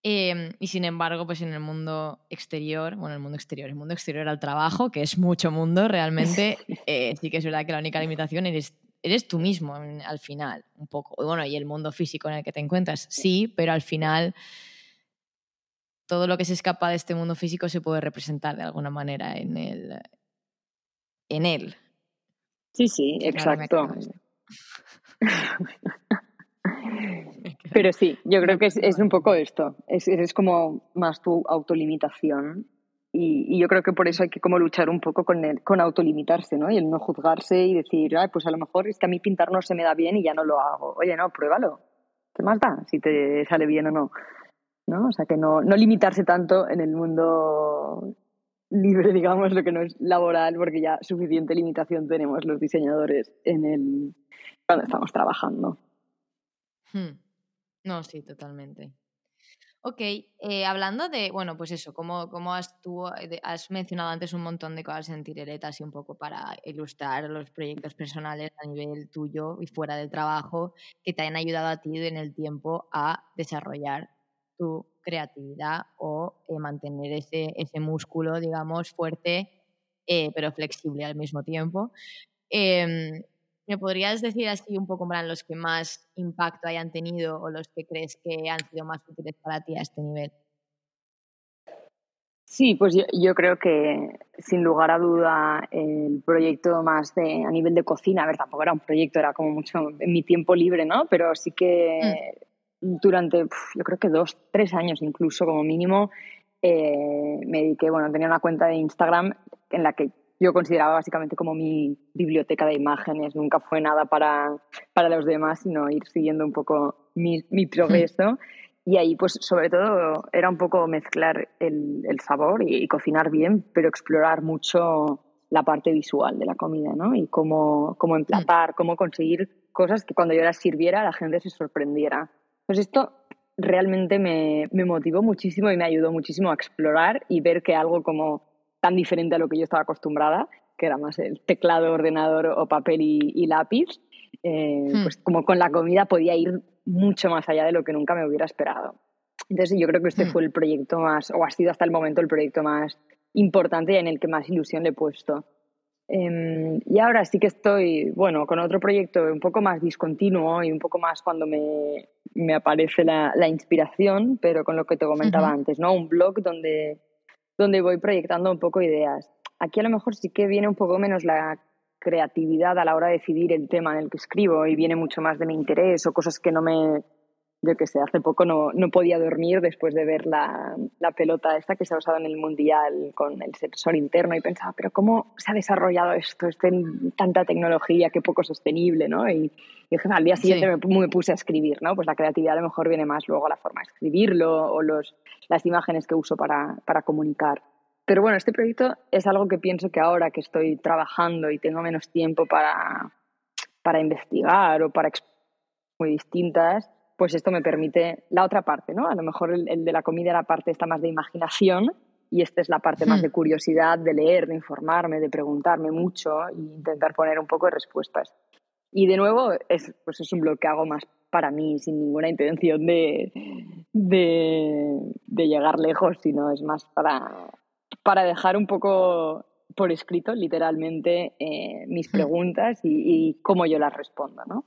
Em, y sin embargo, pues en el mundo exterior, bueno, el mundo exterior, el mundo exterior al trabajo, que es mucho mundo realmente, eh, sí que es verdad que la única limitación eres, eres tú mismo al final, un poco. Bueno, y el mundo físico en el que te encuentras, sí, pero al final todo lo que se escapa de este mundo físico se puede representar de alguna manera en el en él. Sí, sí, exacto. Pero sí, yo creo que es, un poco esto. Es, es, como más tu autolimitación. Y, y, yo creo que por eso hay que como luchar un poco con, el, con autolimitarse, ¿no? Y el no juzgarse y decir, Ay, pues a lo mejor es que a mí pintar no se me da bien y ya no lo hago. Oye, no, pruébalo. ¿Qué más da si te sale bien o no? ¿no? O sea, que no, no limitarse tanto en el mundo libre, digamos, lo que no es laboral, porque ya suficiente limitación tenemos los diseñadores en el cuando estamos trabajando. Hmm. No, sí, totalmente. Ok, eh, hablando de, bueno, pues eso, como, como has, tú has mencionado antes un montón de cosas en Tireleta, así un poco para ilustrar los proyectos personales a nivel tuyo y fuera del trabajo que te han ayudado a ti en el tiempo a desarrollar tu creatividad o eh, mantener ese, ese músculo, digamos, fuerte, eh, pero flexible al mismo tiempo. ¿Me podrías decir así un poco, más los que más impacto hayan tenido o los que crees que han sido más útiles para ti a este nivel? Sí, pues yo, creo que sin lugar a duda el proyecto más de a nivel de cocina, a ver, tampoco era un proyecto, era como mucho en mi tiempo libre, ¿no? Pero sí que mm durante, yo creo que dos, tres años incluso como mínimo, eh, me dediqué, bueno, tenía una cuenta de Instagram en la que yo consideraba básicamente como mi biblioteca de imágenes, nunca fue nada para, para los demás, sino ir siguiendo un poco mi, mi progreso. Y ahí, pues, sobre todo, era un poco mezclar el, el sabor y, cocinar bien, pero explorar mucho la parte visual de la comida, ¿no? Y cómo, cómo emplatar, cómo conseguir cosas que cuando yo las sirviera la gente se sorprendiera. Pues esto realmente me, me, motivó muchísimo y me ayudó muchísimo a explorar y ver que algo como tan diferente a lo que yo estaba acostumbrada, que era más el teclado, ordenador o papel y, lápiz, eh, hmm. pues como con la comida podía ir mucho más allá de lo que nunca me hubiera esperado. Entonces yo creo que este hmm. fue el proyecto más, o ha sido hasta el momento el proyecto más importante y en el que más ilusión le he puesto. Em, y ahora sí que estoy, bueno, con otro proyecto un poco más discontinuo y un poco más cuando me, me aparece la, la, inspiración, pero con lo que te comentaba antes, ¿no? Un blog donde, donde voy proyectando un poco ideas. Aquí a lo mejor sí que viene un poco menos la creatividad a la hora de decidir el tema en el que escribo y viene mucho más de mi interés o cosas que no me, yo que sé, hace poco no, no podía dormir después de ver la, la, pelota esta que se ha usado en el Mundial con el sensor interno y pensaba, pero ¿cómo se ha desarrollado esto? Este, tanta tecnología, qué poco sostenible, ¿no? Y, y al día siguiente me, me, puse a escribir, ¿no? Pues la creatividad a lo mejor viene más luego a la forma de escribirlo o los, las imágenes que uso para, para comunicar. Pero bueno, este proyecto es algo que pienso que ahora que estoy trabajando y tengo menos tiempo para, para investigar o para muy distintas, pues esto me permite la otra parte, ¿no? A lo mejor el, de la comida la parte está más de imaginación y esta es la parte más hmm. de curiosidad, de leer, de informarme, de preguntarme mucho e intentar poner un poco de respuestas. Y de nuevo, es, pues es un blog que hago más para mí, sin ninguna intención de, de, llegar lejos, sino es más para, para dejar un poco por escrito, literalmente, eh, mis hmm. preguntas y, cómo yo las respondo, ¿no?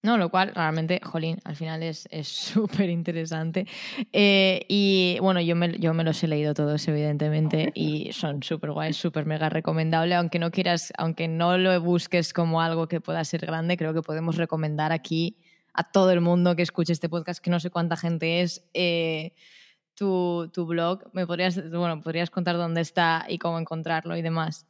No, lo cual realmente, jolín, al final es súper interesante. Eh, y bueno, yo me, yo me los he leído todos, evidentemente, y son súper guays, súper mega recomendable. Aunque no quieras, aunque no lo busques como algo que pueda ser grande, creo que podemos recomendar aquí a todo el mundo que escuche este podcast, que no sé cuánta gente es, eh, tu, tu blog. ¿Me podrías, bueno, podrías contar dónde está y cómo encontrarlo y demás?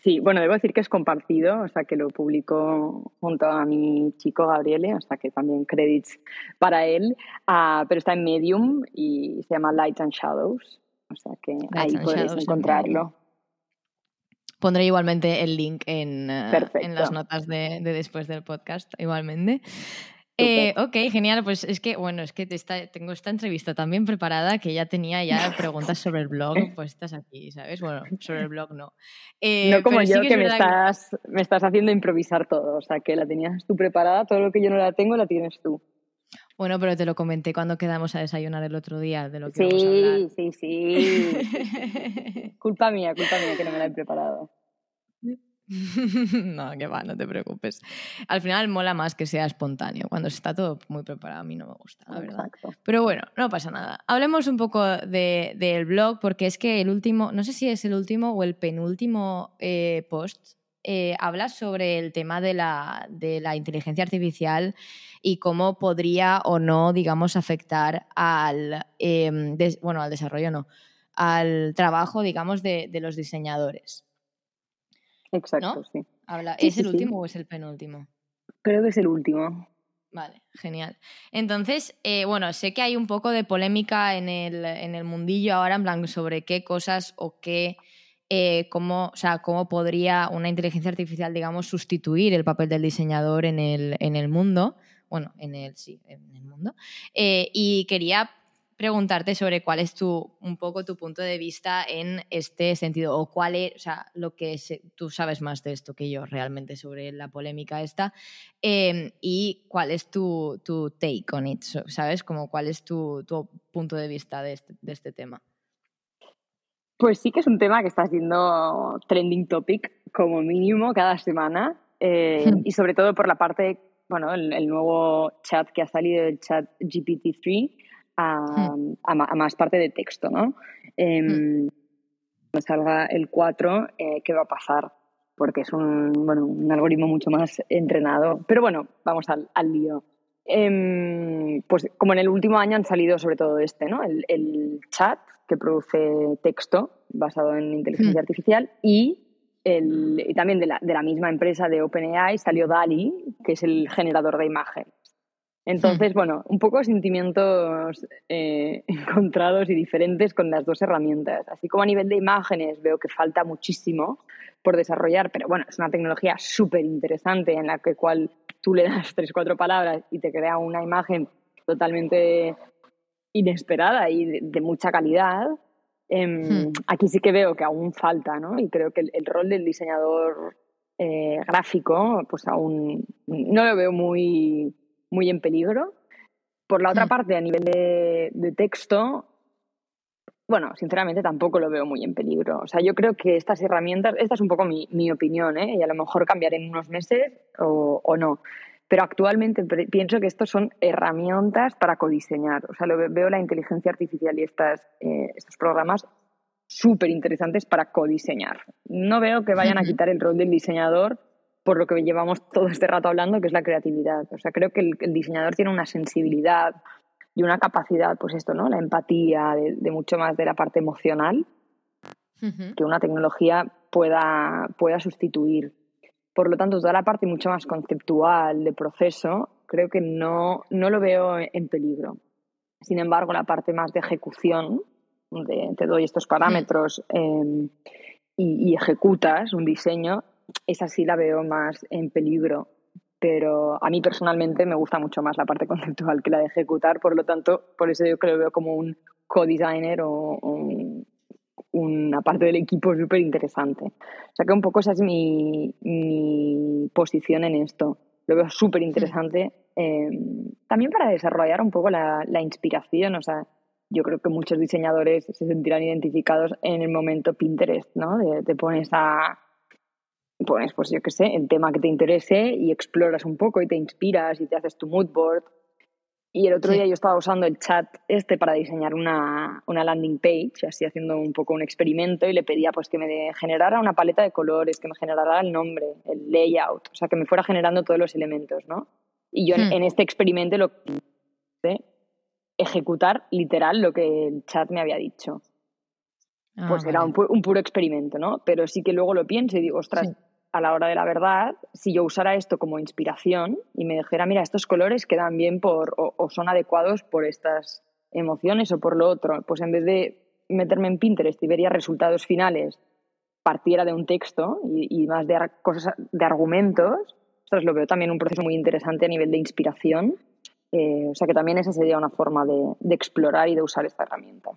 Sí, bueno, debo decir que es compartido, o sea, que lo publico junto a mi chico Gabriele, o sea, que también credits para él, uh, pero está en Medium y se llama Lights and Shadows, o sea, que ahí podéis encontrarlo. Pondré igualmente el link en, uh, en las notas de, de, después del podcast, igualmente. Eh, ok, genial. Pues es que, bueno, es que tengo esta entrevista también preparada que ya tenía ya preguntas sobre el blog puestas aquí, ¿sabes? Bueno, sobre el blog no. Eh, no como yo, que, me, estás, me estás haciendo improvisar todo. O sea, que la tenías tú preparada, todo lo que yo no la tengo la tienes tú. Bueno, pero te lo comenté cuando quedamos a desayunar el otro día de lo que sí, a hablar. Sí, sí, sí. culpa mía, culpa mía que no me la he preparado. no, que va, no te preocupes. Al final mola más que sea espontáneo. Cuando está todo muy preparado, a mí no me gusta, la verdad. Pero bueno, no pasa nada. Hablemos un poco del blog, porque es que el último, no sé si es el último o el penúltimo eh, post, eh, habla sobre el tema de la, de la, inteligencia artificial y cómo podría o no, digamos, afectar al, em, bueno, al desarrollo, no, al trabajo, digamos, de, de los diseñadores. Exacto, sí. ¿Es el último o es el penúltimo? Creo que es el último. Vale, genial. Entonces, eh, bueno, sé que hay un poco de polémica en el, en el mundillo ahora, en plan, sobre qué cosas o qué, eh, cómo, o sea, cómo podría una inteligencia artificial, digamos, sustituir el papel del diseñador en el, en el mundo. Bueno, en el, sí, en el mundo. Eh, y quería preguntarte sobre cuál es tu, un poco tu punto de vista en este sentido, o cuál es, o sea, lo que tú sabes más de esto que yo realmente sobre la polémica esta, em, y cuál es tu, tu, take on it, ¿sabes? Como cuál es tu, tu punto de vista de este, de este, tema. Pues sí que es un tema que está siendo trending topic como mínimo cada semana, eh, y sobre todo por la parte, bueno, el, el nuevo chat que ha salido, el chat GPT-3, Hmm. a, más parte de texto, ¿no? Eh, Cuando salga el 4, eh, ¿qué va a pasar? Porque es un, bueno, un algoritmo mucho más entrenado. Pero bueno, vamos al, al lío. Em, pues como en el último año han salido sobre todo este, ¿no? El, el chat que produce texto basado en inteligencia hmm. artificial y, el, y también de la, de la, misma empresa de OpenAI salió DALI, que es el generador de imagen. Entonces, bueno, un poco sentimientos eh, encontrados y diferentes con las dos herramientas. Así como a nivel de imágenes veo que falta muchísimo por desarrollar, pero bueno, es una tecnología súper interesante en la que cual tú le das tres, cuatro palabras y te crea una imagen totalmente inesperada y de, mucha calidad. Em, aquí sí que veo que aún falta, ¿no? Y creo que el, rol del diseñador eh, gráfico, pues aún no lo veo muy muy en peligro. Por la otra hmm. parte, a nivel de, texto, bueno, sinceramente tampoco lo veo muy en peligro. O sea, yo creo que estas herramientas, esta es un poco mi, mi opinión, ¿eh? y a lo mejor cambiaré en unos meses o, o, no. Pero actualmente pienso que estos son herramientas para codiseñar. O sea, lo veo la inteligencia artificial y estas, eh, estos programas súper interesantes para codiseñar. No veo que vayan a quitar el rol del diseñador por lo que llevamos todo este rato hablando, que es la creatividad. O sea, creo que el, diseñador tiene una sensibilidad y una capacidad, pues esto, ¿no? La empatía, de, mucho más de la parte emocional, que una tecnología pueda, pueda sustituir. Por lo tanto, toda la parte mucho más conceptual, de proceso, creo que no, no lo veo en peligro. Sin embargo, la parte más de ejecución, de te doy estos parámetros em, y, y, ejecutas un diseño, esa sí la veo más en peligro, pero a mí personalmente me gusta mucho más la parte conceptual que la de ejecutar, por lo tanto, por eso yo creo que veo como un co-designer o, una parte del equipo súper interesante. O sea que un poco esa es mi, mi posición en esto. Lo veo súper interesante. Em, también para desarrollar un poco la, la inspiración, o sea, yo creo que muchos diseñadores se sentirán identificados en el momento Pinterest, ¿no? De, te pones a, pones, pues yo qué sé, el tema que te interese y exploras un poco y te inspiras y te haces tu mood board. Y el otro día yo estaba usando el chat este para diseñar una, una, landing page, así haciendo un poco un experimento y le pedía pues que me generara una paleta de colores, que me generara el nombre, el layout, o sea, que me fuera generando todos los elementos, ¿no? Y yo en, hmm. este experimento lo que ejecutar literal lo que el chat me había dicho. Ah, pues era un, puro experimento, ¿no? Pero sí que luego lo pienso y digo, ostras, a la hora de la verdad, si yo usara esto como inspiración y me dijera, mira, estos colores quedan bien por, o, son adecuados por estas emociones o por lo otro, pues en vez de meterme en Pinterest y vería resultados finales, partiera de un texto y, más de cosas de argumentos, ostras, lo veo también un proceso muy interesante a nivel de inspiración. Eh, o sea que también esa sería una forma de explorar y de usar esta herramienta.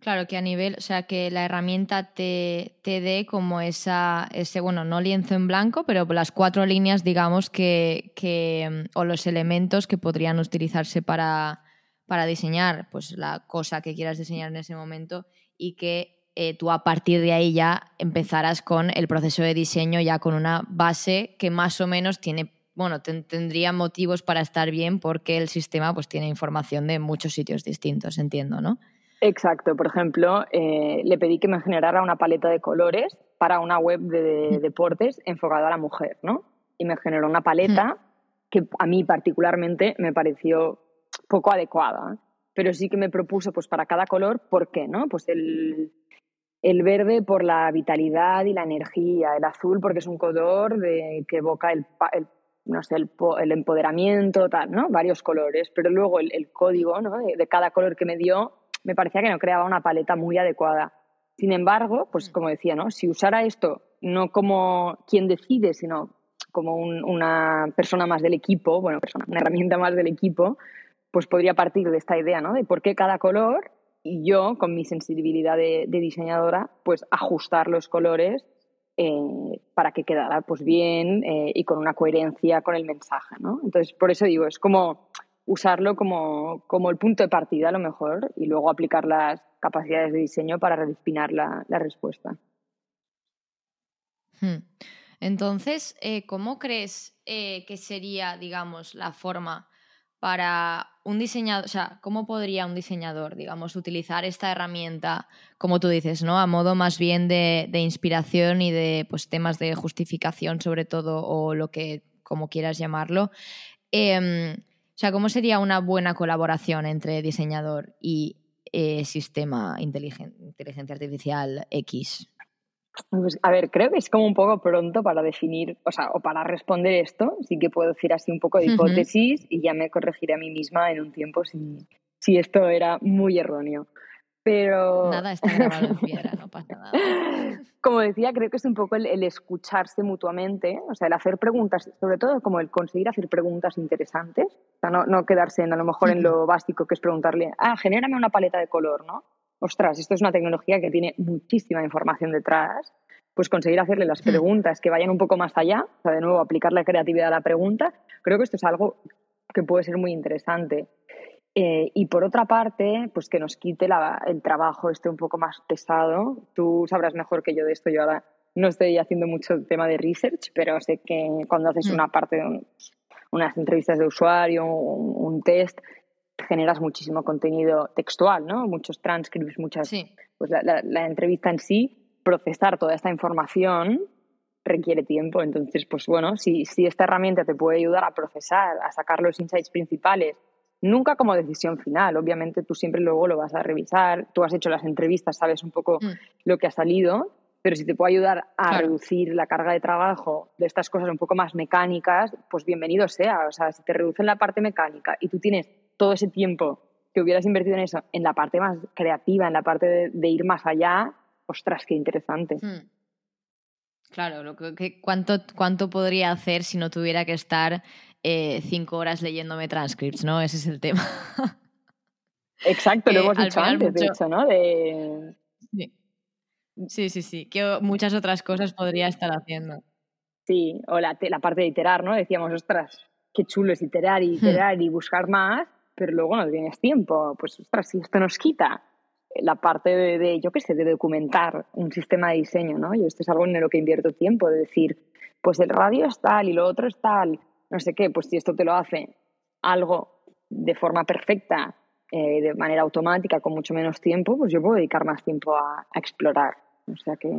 Claro, que a nivel, o sea, que la herramienta te, te dé como esa, ese, bueno, no lienzo en blanco, pero las cuatro líneas, digamos, que, que o los elementos que podrían utilizarse para, para diseñar, pues la cosa que quieras diseñar en ese momento y que eh, tú a partir de ahí ya empezarás con el proceso de diseño ya con una base que más o menos tiene, bueno, tendría motivos para estar bien porque el sistema pues tiene información de muchos sitios distintos, entiendo, ¿no? Exacto, por ejemplo, eh, le pedí que me generara una paleta de colores para una web de, deportes enfocada a la mujer, ¿no? Y me generó una paleta que a mí particularmente me pareció poco adecuada, pero sí que me propuso, pues para cada color, ¿por qué, no? Pues el, el verde por la vitalidad y la energía, el azul porque es un color de, que evoca el, no sé, el, el, empoderamiento, tal, ¿no? Varios colores, pero luego el, el código ¿no? de, de, cada color que me dio me parecía que no creaba una paleta muy adecuada. Sin embargo, pues mm. como decía, ¿no? si usara esto no como quien decide, sino como una persona más del equipo, bueno, persona, una herramienta más del equipo, pues podría partir de esta idea, ¿no? De por qué cada color y yo, con mi sensibilidad de, diseñadora, pues ajustar los colores eh, para que quedara pues bien eh, y con una coherencia con el mensaje, ¿no? Entonces, por eso digo, es como usarlo como, como, el punto de partida a lo mejor y luego aplicar las capacidades de diseño para refinar la, la respuesta. Hmm. Entonces, eh, ¿cómo crees eh, que sería, digamos, la forma para un diseñador, o sea, cómo podría un diseñador, digamos, utilizar esta herramienta, como tú dices, ¿no? A modo más bien de, de inspiración y de pues, temas de justificación, sobre todo, o lo que, como quieras llamarlo. O sea, ¿cómo sería una buena colaboración entre diseñador y eh, sistema inteligencia artificial X? Pues, a ver, creo que es como un poco pronto para definir, o sea, o para responder esto. Sí que puedo decir así un poco de hipótesis y ya me corregiré a mí misma en un tiempo si, si esto era muy erróneo. Pero... Nada está grabado en piedra, no pasa nada. Como decía, creo que es un poco el, escucharse mutuamente, o sea, el hacer preguntas, sobre todo como el conseguir hacer preguntas interesantes, o sea, no, no quedarse en, a lo mejor en lo básico que es preguntarle, ah, genérame una paleta de color, ¿no? Ostras, esto es una tecnología que tiene muchísima información detrás, pues conseguir hacerle las preguntas que vayan un poco más allá, o sea, de nuevo, aplicar la creatividad a la pregunta, creo que esto es algo que puede ser muy interesante. Eh, y por otra parte, pues que nos quite el trabajo este un poco más pesado. Tú sabrás mejor que yo de esto. Yo ahora no estoy haciendo mucho tema de research, pero sé que cuando haces mm. una parte de unas entrevistas de usuario, un, test, generas muchísimo contenido textual, ¿no? Muchos transcripts, muchas... Pues la, la, entrevista en sí, procesar toda esta información requiere tiempo. Entonces, pues bueno, si, si esta herramienta te puede ayudar a procesar, a sacar los insights principales nunca como decisión final. Obviamente tú siempre luego lo vas a revisar, tú has hecho las entrevistas, sabes un poco mm. lo que ha salido, pero si te puede ayudar a reducir la carga de trabajo de estas cosas un poco más mecánicas, pues bienvenido sea. O sea, si te reducen la parte mecánica y tú tienes todo ese tiempo que hubieras invertido en eso, en la parte más creativa, en la parte de, ir más allá, ostras, qué interesante. Mm. Claro, lo que, ¿cuánto, ¿cuánto podría hacer si no tuviera que estar eh, cinco horas leyéndome transcripts, ¿no? Ese es el tema. Exacto, lo hemos dicho antes, de hecho, ¿no? Sí. sí, sí, Que muchas otras cosas podría estar haciendo. Sí, o la, la parte de iterar, ¿no? Decíamos, ostras, qué chulo es iterar y hmm. iterar y buscar más, pero luego no tienes tiempo. Pues, ostras, si esto nos quita la parte de, yo qué sé, de documentar un sistema de diseño, ¿no? Yo esto es algo en lo que invierto tiempo, de decir, pues el radio es tal y lo otro es tal, no sé qué, pues si esto te lo hace algo de forma perfecta, eh, de manera automática, con mucho menos tiempo, pues yo puedo dedicar más tiempo a, explorar. O sea que,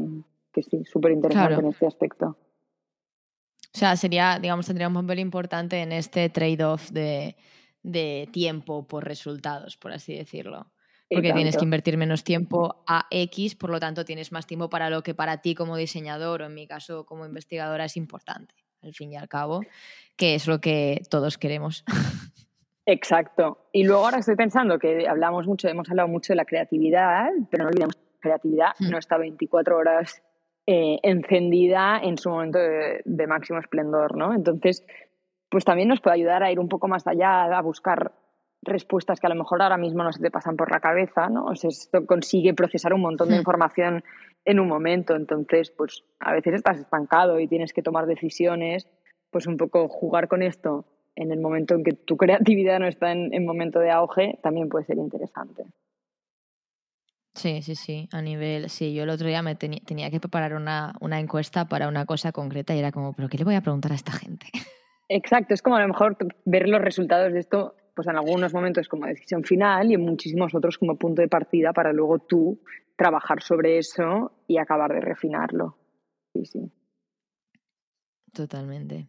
que sí, súper interesante en este aspecto. O sea, sería, digamos, tendría un papel importante en este trade-off de, de tiempo por resultados, por así decirlo porque tienes que invertir menos tiempo a X, por lo tanto tienes más tiempo para lo que para ti como diseñador o en mi caso como investigadora es importante, al fin y al cabo, que es lo que todos queremos. Exacto. Y luego ahora estoy pensando que hablamos mucho, hemos hablado mucho de la creatividad, pero no olvidemos que la creatividad hmm. no está 24 horas eh, encendida en su momento de, de máximo esplendor, ¿no? Entonces, pues también nos puede ayudar a ir un poco más allá, a buscar respuestas que a lo mejor ahora mismo no se te pasan por la cabeza, ¿no? O sea, esto consigue procesar un montón de hmm. información en un momento, entonces, pues a veces estás estancado y tienes que tomar decisiones, pues un poco jugar con esto en el momento en que tu creatividad no está en, momento de auge, también puede ser interesante. Sí, sí, sí, a nivel, sí, yo el otro día me tenía que preparar una, una encuesta para una cosa concreta y era como, pero ¿qué le voy a preguntar a esta gente? Exacto, es como a lo mejor ver los resultados de esto pues en algunos momentos como decisión final y en muchísimos otros como punto de partida para luego tú trabajar sobre eso y acabar de refinarlo. Sí, sí. Totalmente.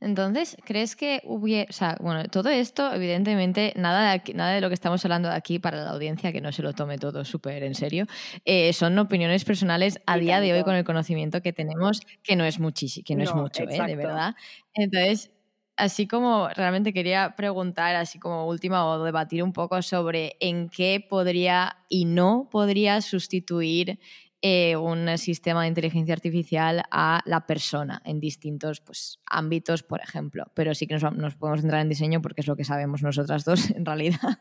Entonces, ¿crees que hubiera, o sea, bueno, todo esto, evidentemente, nada de, nada de lo que estamos hablando aquí para la audiencia, que no se lo tome todo súper en serio, eh, son opiniones personales a día de hoy con el conocimiento que tenemos, que no es muchísimo, que no, es mucho, ¿eh? de verdad. Entonces, así como realmente quería preguntar, así como última, o debatir un poco sobre en qué podría y no podría sustituir eh, un sistema de inteligencia artificial a la persona en distintos pues, ámbitos, por ejemplo. Pero sí que nos, nos podemos entrar en diseño porque es lo que sabemos nosotras dos en realidad.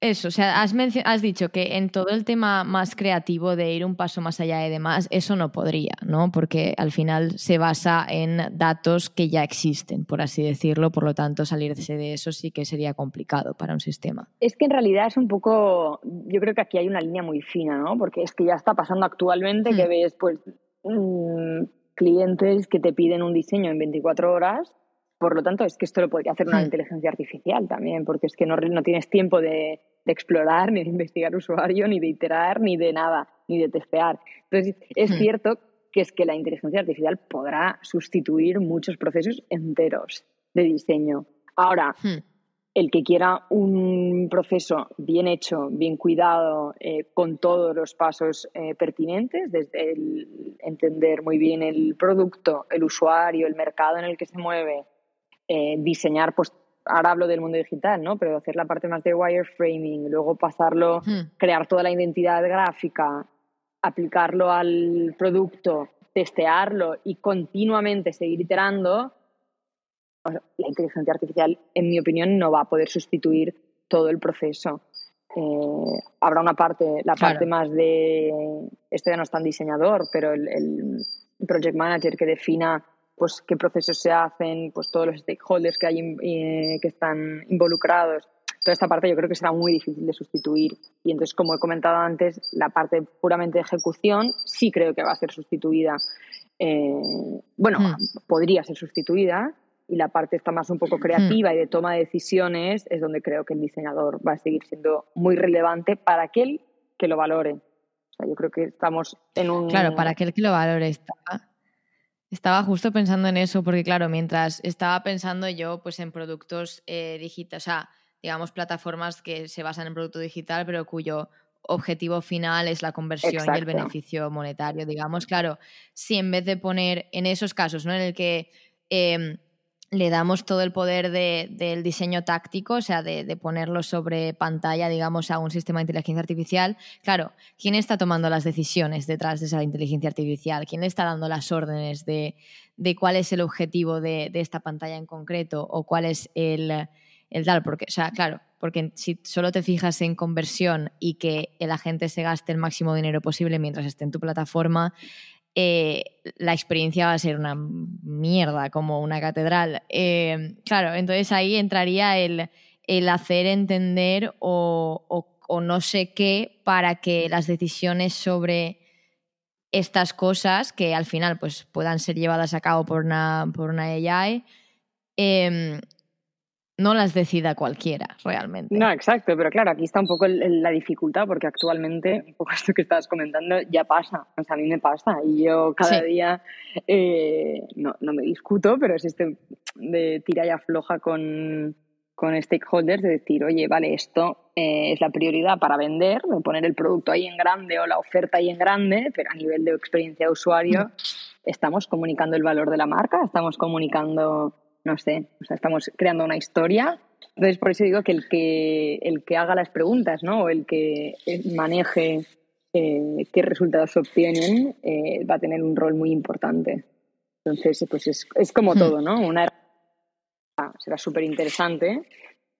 Eso, o sea, has, has dicho que en todo el tema más creativo de ir un paso más allá y demás, eso no podría, ¿no? Porque al final se basa en datos que ya existen, por así decirlo, por lo tanto salirse de eso sí que sería complicado para un sistema. Es que en realidad es un poco, yo creo que aquí hay una línea muy fina, ¿no? Porque es que ya está pasando actualmente que hmm. ves, pues, mm, clientes que te piden un diseño en 24 horas por lo tanto, es que esto lo podría hacer una hmm. inteligencia artificial también, porque es que no, no tienes tiempo de, explorar, ni de investigar usuario, ni de iterar, ni de nada, ni de testear. Entonces, es hmm. cierto que es que la inteligencia artificial podrá sustituir muchos procesos enteros de diseño. Ahora, hmm. el que quiera un proceso bien hecho, bien cuidado, eh, con todos los pasos eh, pertinentes, desde el entender muy bien el producto, el usuario, el mercado en el que se mueve, eh, diseñar, pues ahora hablo del mundo digital, ¿no? Pero hacer la parte más de wireframing, luego pasarlo, crear toda la identidad gráfica, aplicarlo al producto, testearlo y continuamente seguir iterando, la inteligencia artificial, en mi opinión, no va a poder sustituir todo el proceso. Eh, habrá una parte, la parte más de, esto ya no es tan diseñador, pero el, el project manager que defina pues qué procesos se hacen, pues todos los stakeholders que hay eh, que están involucrados. Toda esta parte yo creo que será muy difícil de sustituir. Y entonces, como he comentado antes, la parte puramente de ejecución sí creo que va a ser sustituida. Eh, bueno, hmm. podría ser sustituida. Y la parte está más un poco creativa y de toma de decisiones es donde creo que el diseñador va a seguir siendo muy relevante para aquel que lo valore. O sea, yo creo que estamos en un... Claro, para aquel que lo valore está estaba justo pensando en eso, porque claro, mientras estaba pensando yo pues en productos eh, digitales, o sea, digamos, plataformas que se basan en producto digital, pero cuyo objetivo final es la conversión y el beneficio monetario, digamos. Claro, si en vez de poner en esos casos, ¿no? En el que em, le damos todo el poder del diseño táctico, o sea, de, ponerlo sobre pantalla, digamos, a un sistema de inteligencia artificial. Claro, ¿quién está tomando las decisiones detrás de esa inteligencia artificial? ¿Quién le está dando las órdenes de, cuál es el objetivo de, esta pantalla en concreto o cuál es el, el tal? Porque, o sea, claro, porque si solo te fijas en conversión y que el agente se gaste el máximo dinero posible mientras esté en tu plataforma, eh, la experiencia va a ser una mierda, como una catedral. Eh, claro, entonces ahí entraría el, hacer entender o, o no sé qué para que las decisiones sobre estas cosas que al final pues, puedan ser llevadas a cabo por una, por una AI, em, no las decida cualquiera realmente. No, exacto, pero claro, aquí está un poco la dificultad porque actualmente, un poco esto que estabas comentando, ya pasa, o sea, a mí me pasa y yo cada día, eh, no, no me discuto, pero es este de tira y afloja con, con stakeholders de decir, oye, vale, esto eh, es la prioridad para vender, de poner el producto ahí en grande o la oferta ahí en grande, pero a nivel de experiencia de usuario, estamos comunicando el valor de la marca, estamos comunicando, no sé, o sea, estamos creando una historia. Entonces, por eso digo que el que, el que haga las preguntas, ¿no? O el que eh, maneje eh, qué resultados se obtienen, va a tener un rol muy importante. Entonces, pues es, es como hmm. todo, ¿no? Una será súper interesante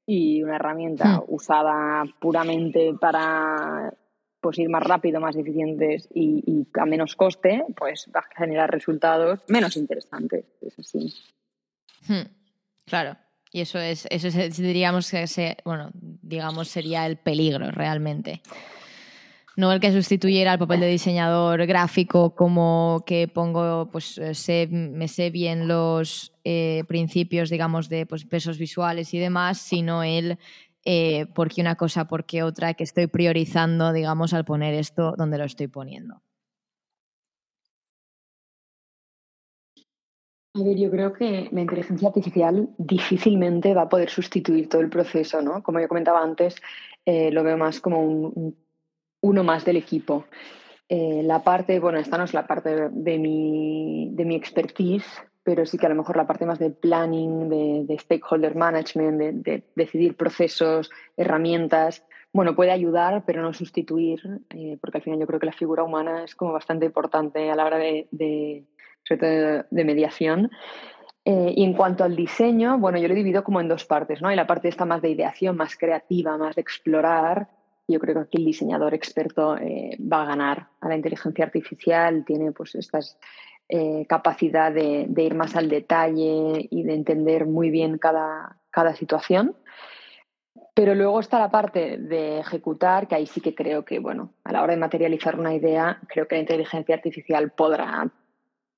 y una herramienta hmm. usada puramente para pues, ir más rápido, más eficientes y, a menos coste, pues va a generar resultados menos interesantes. Es así. Hmm. Claro. Y eso es, eso diríamos que ese, bueno, digamos, sería el peligro realmente no el que sustituyera el papel de diseñador gráfico como que pongo, pues eh, sé, me sé bien los eh, principios, digamos, de pues, pesos visuales y demás, sino el eh, por qué una cosa, por qué otra, que estoy priorizando, digamos, al poner esto donde lo estoy poniendo. A ver, yo creo que la inteligencia artificial difícilmente va a poder sustituir todo el proceso, ¿no? Como yo comentaba antes, lo veo más como un uno más del equipo. Eh, la parte, bueno, esta no es la parte de mi, de mi expertise, pero sí que a lo mejor la parte más de planning, de, stakeholder management, de, decidir procesos, herramientas, bueno, puede ayudar, pero no sustituir, eh, porque al final yo creo que la figura humana es como bastante importante a la hora de, sobre todo de mediación. Eh, y en cuanto al diseño, bueno, yo lo he dividido como en dos partes, ¿no? Hay la parte esta más de ideación, más creativa, más de explorar, yo creo que aquí el diseñador experto eh, va a ganar a la inteligencia artificial, tiene pues esta eh, capacidad de, ir más al detalle y de entender muy bien cada, cada situación. Pero luego está la parte de ejecutar, que ahí sí que creo que, bueno, a la hora de materializar una idea, creo que la inteligencia artificial podrá,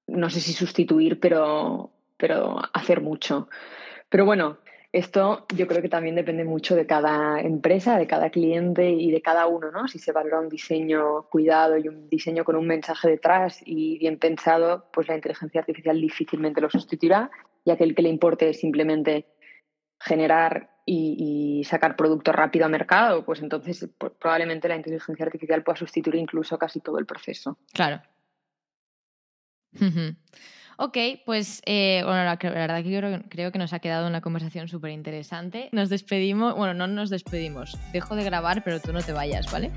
no sé si sustituir, pero, pero hacer mucho. Pero bueno, esto yo creo que también depende mucho de cada empresa, de cada cliente y de cada uno, ¿no? Si se valora un diseño cuidado y un diseño con un mensaje detrás y bien pensado, pues la inteligencia artificial difícilmente lo sustituirá, ya que el que le importe es simplemente generar y, sacar producto rápido a mercado, pues entonces pues, probablemente la inteligencia artificial pueda sustituir incluso casi todo el proceso. Claro. Ok, pues eh, bueno, la, verdad que creo, que nos ha quedado una conversación súper interesante. Nos despedimos, bueno, no nos despedimos, dejo de grabar, pero tú no te vayas, ¿vale?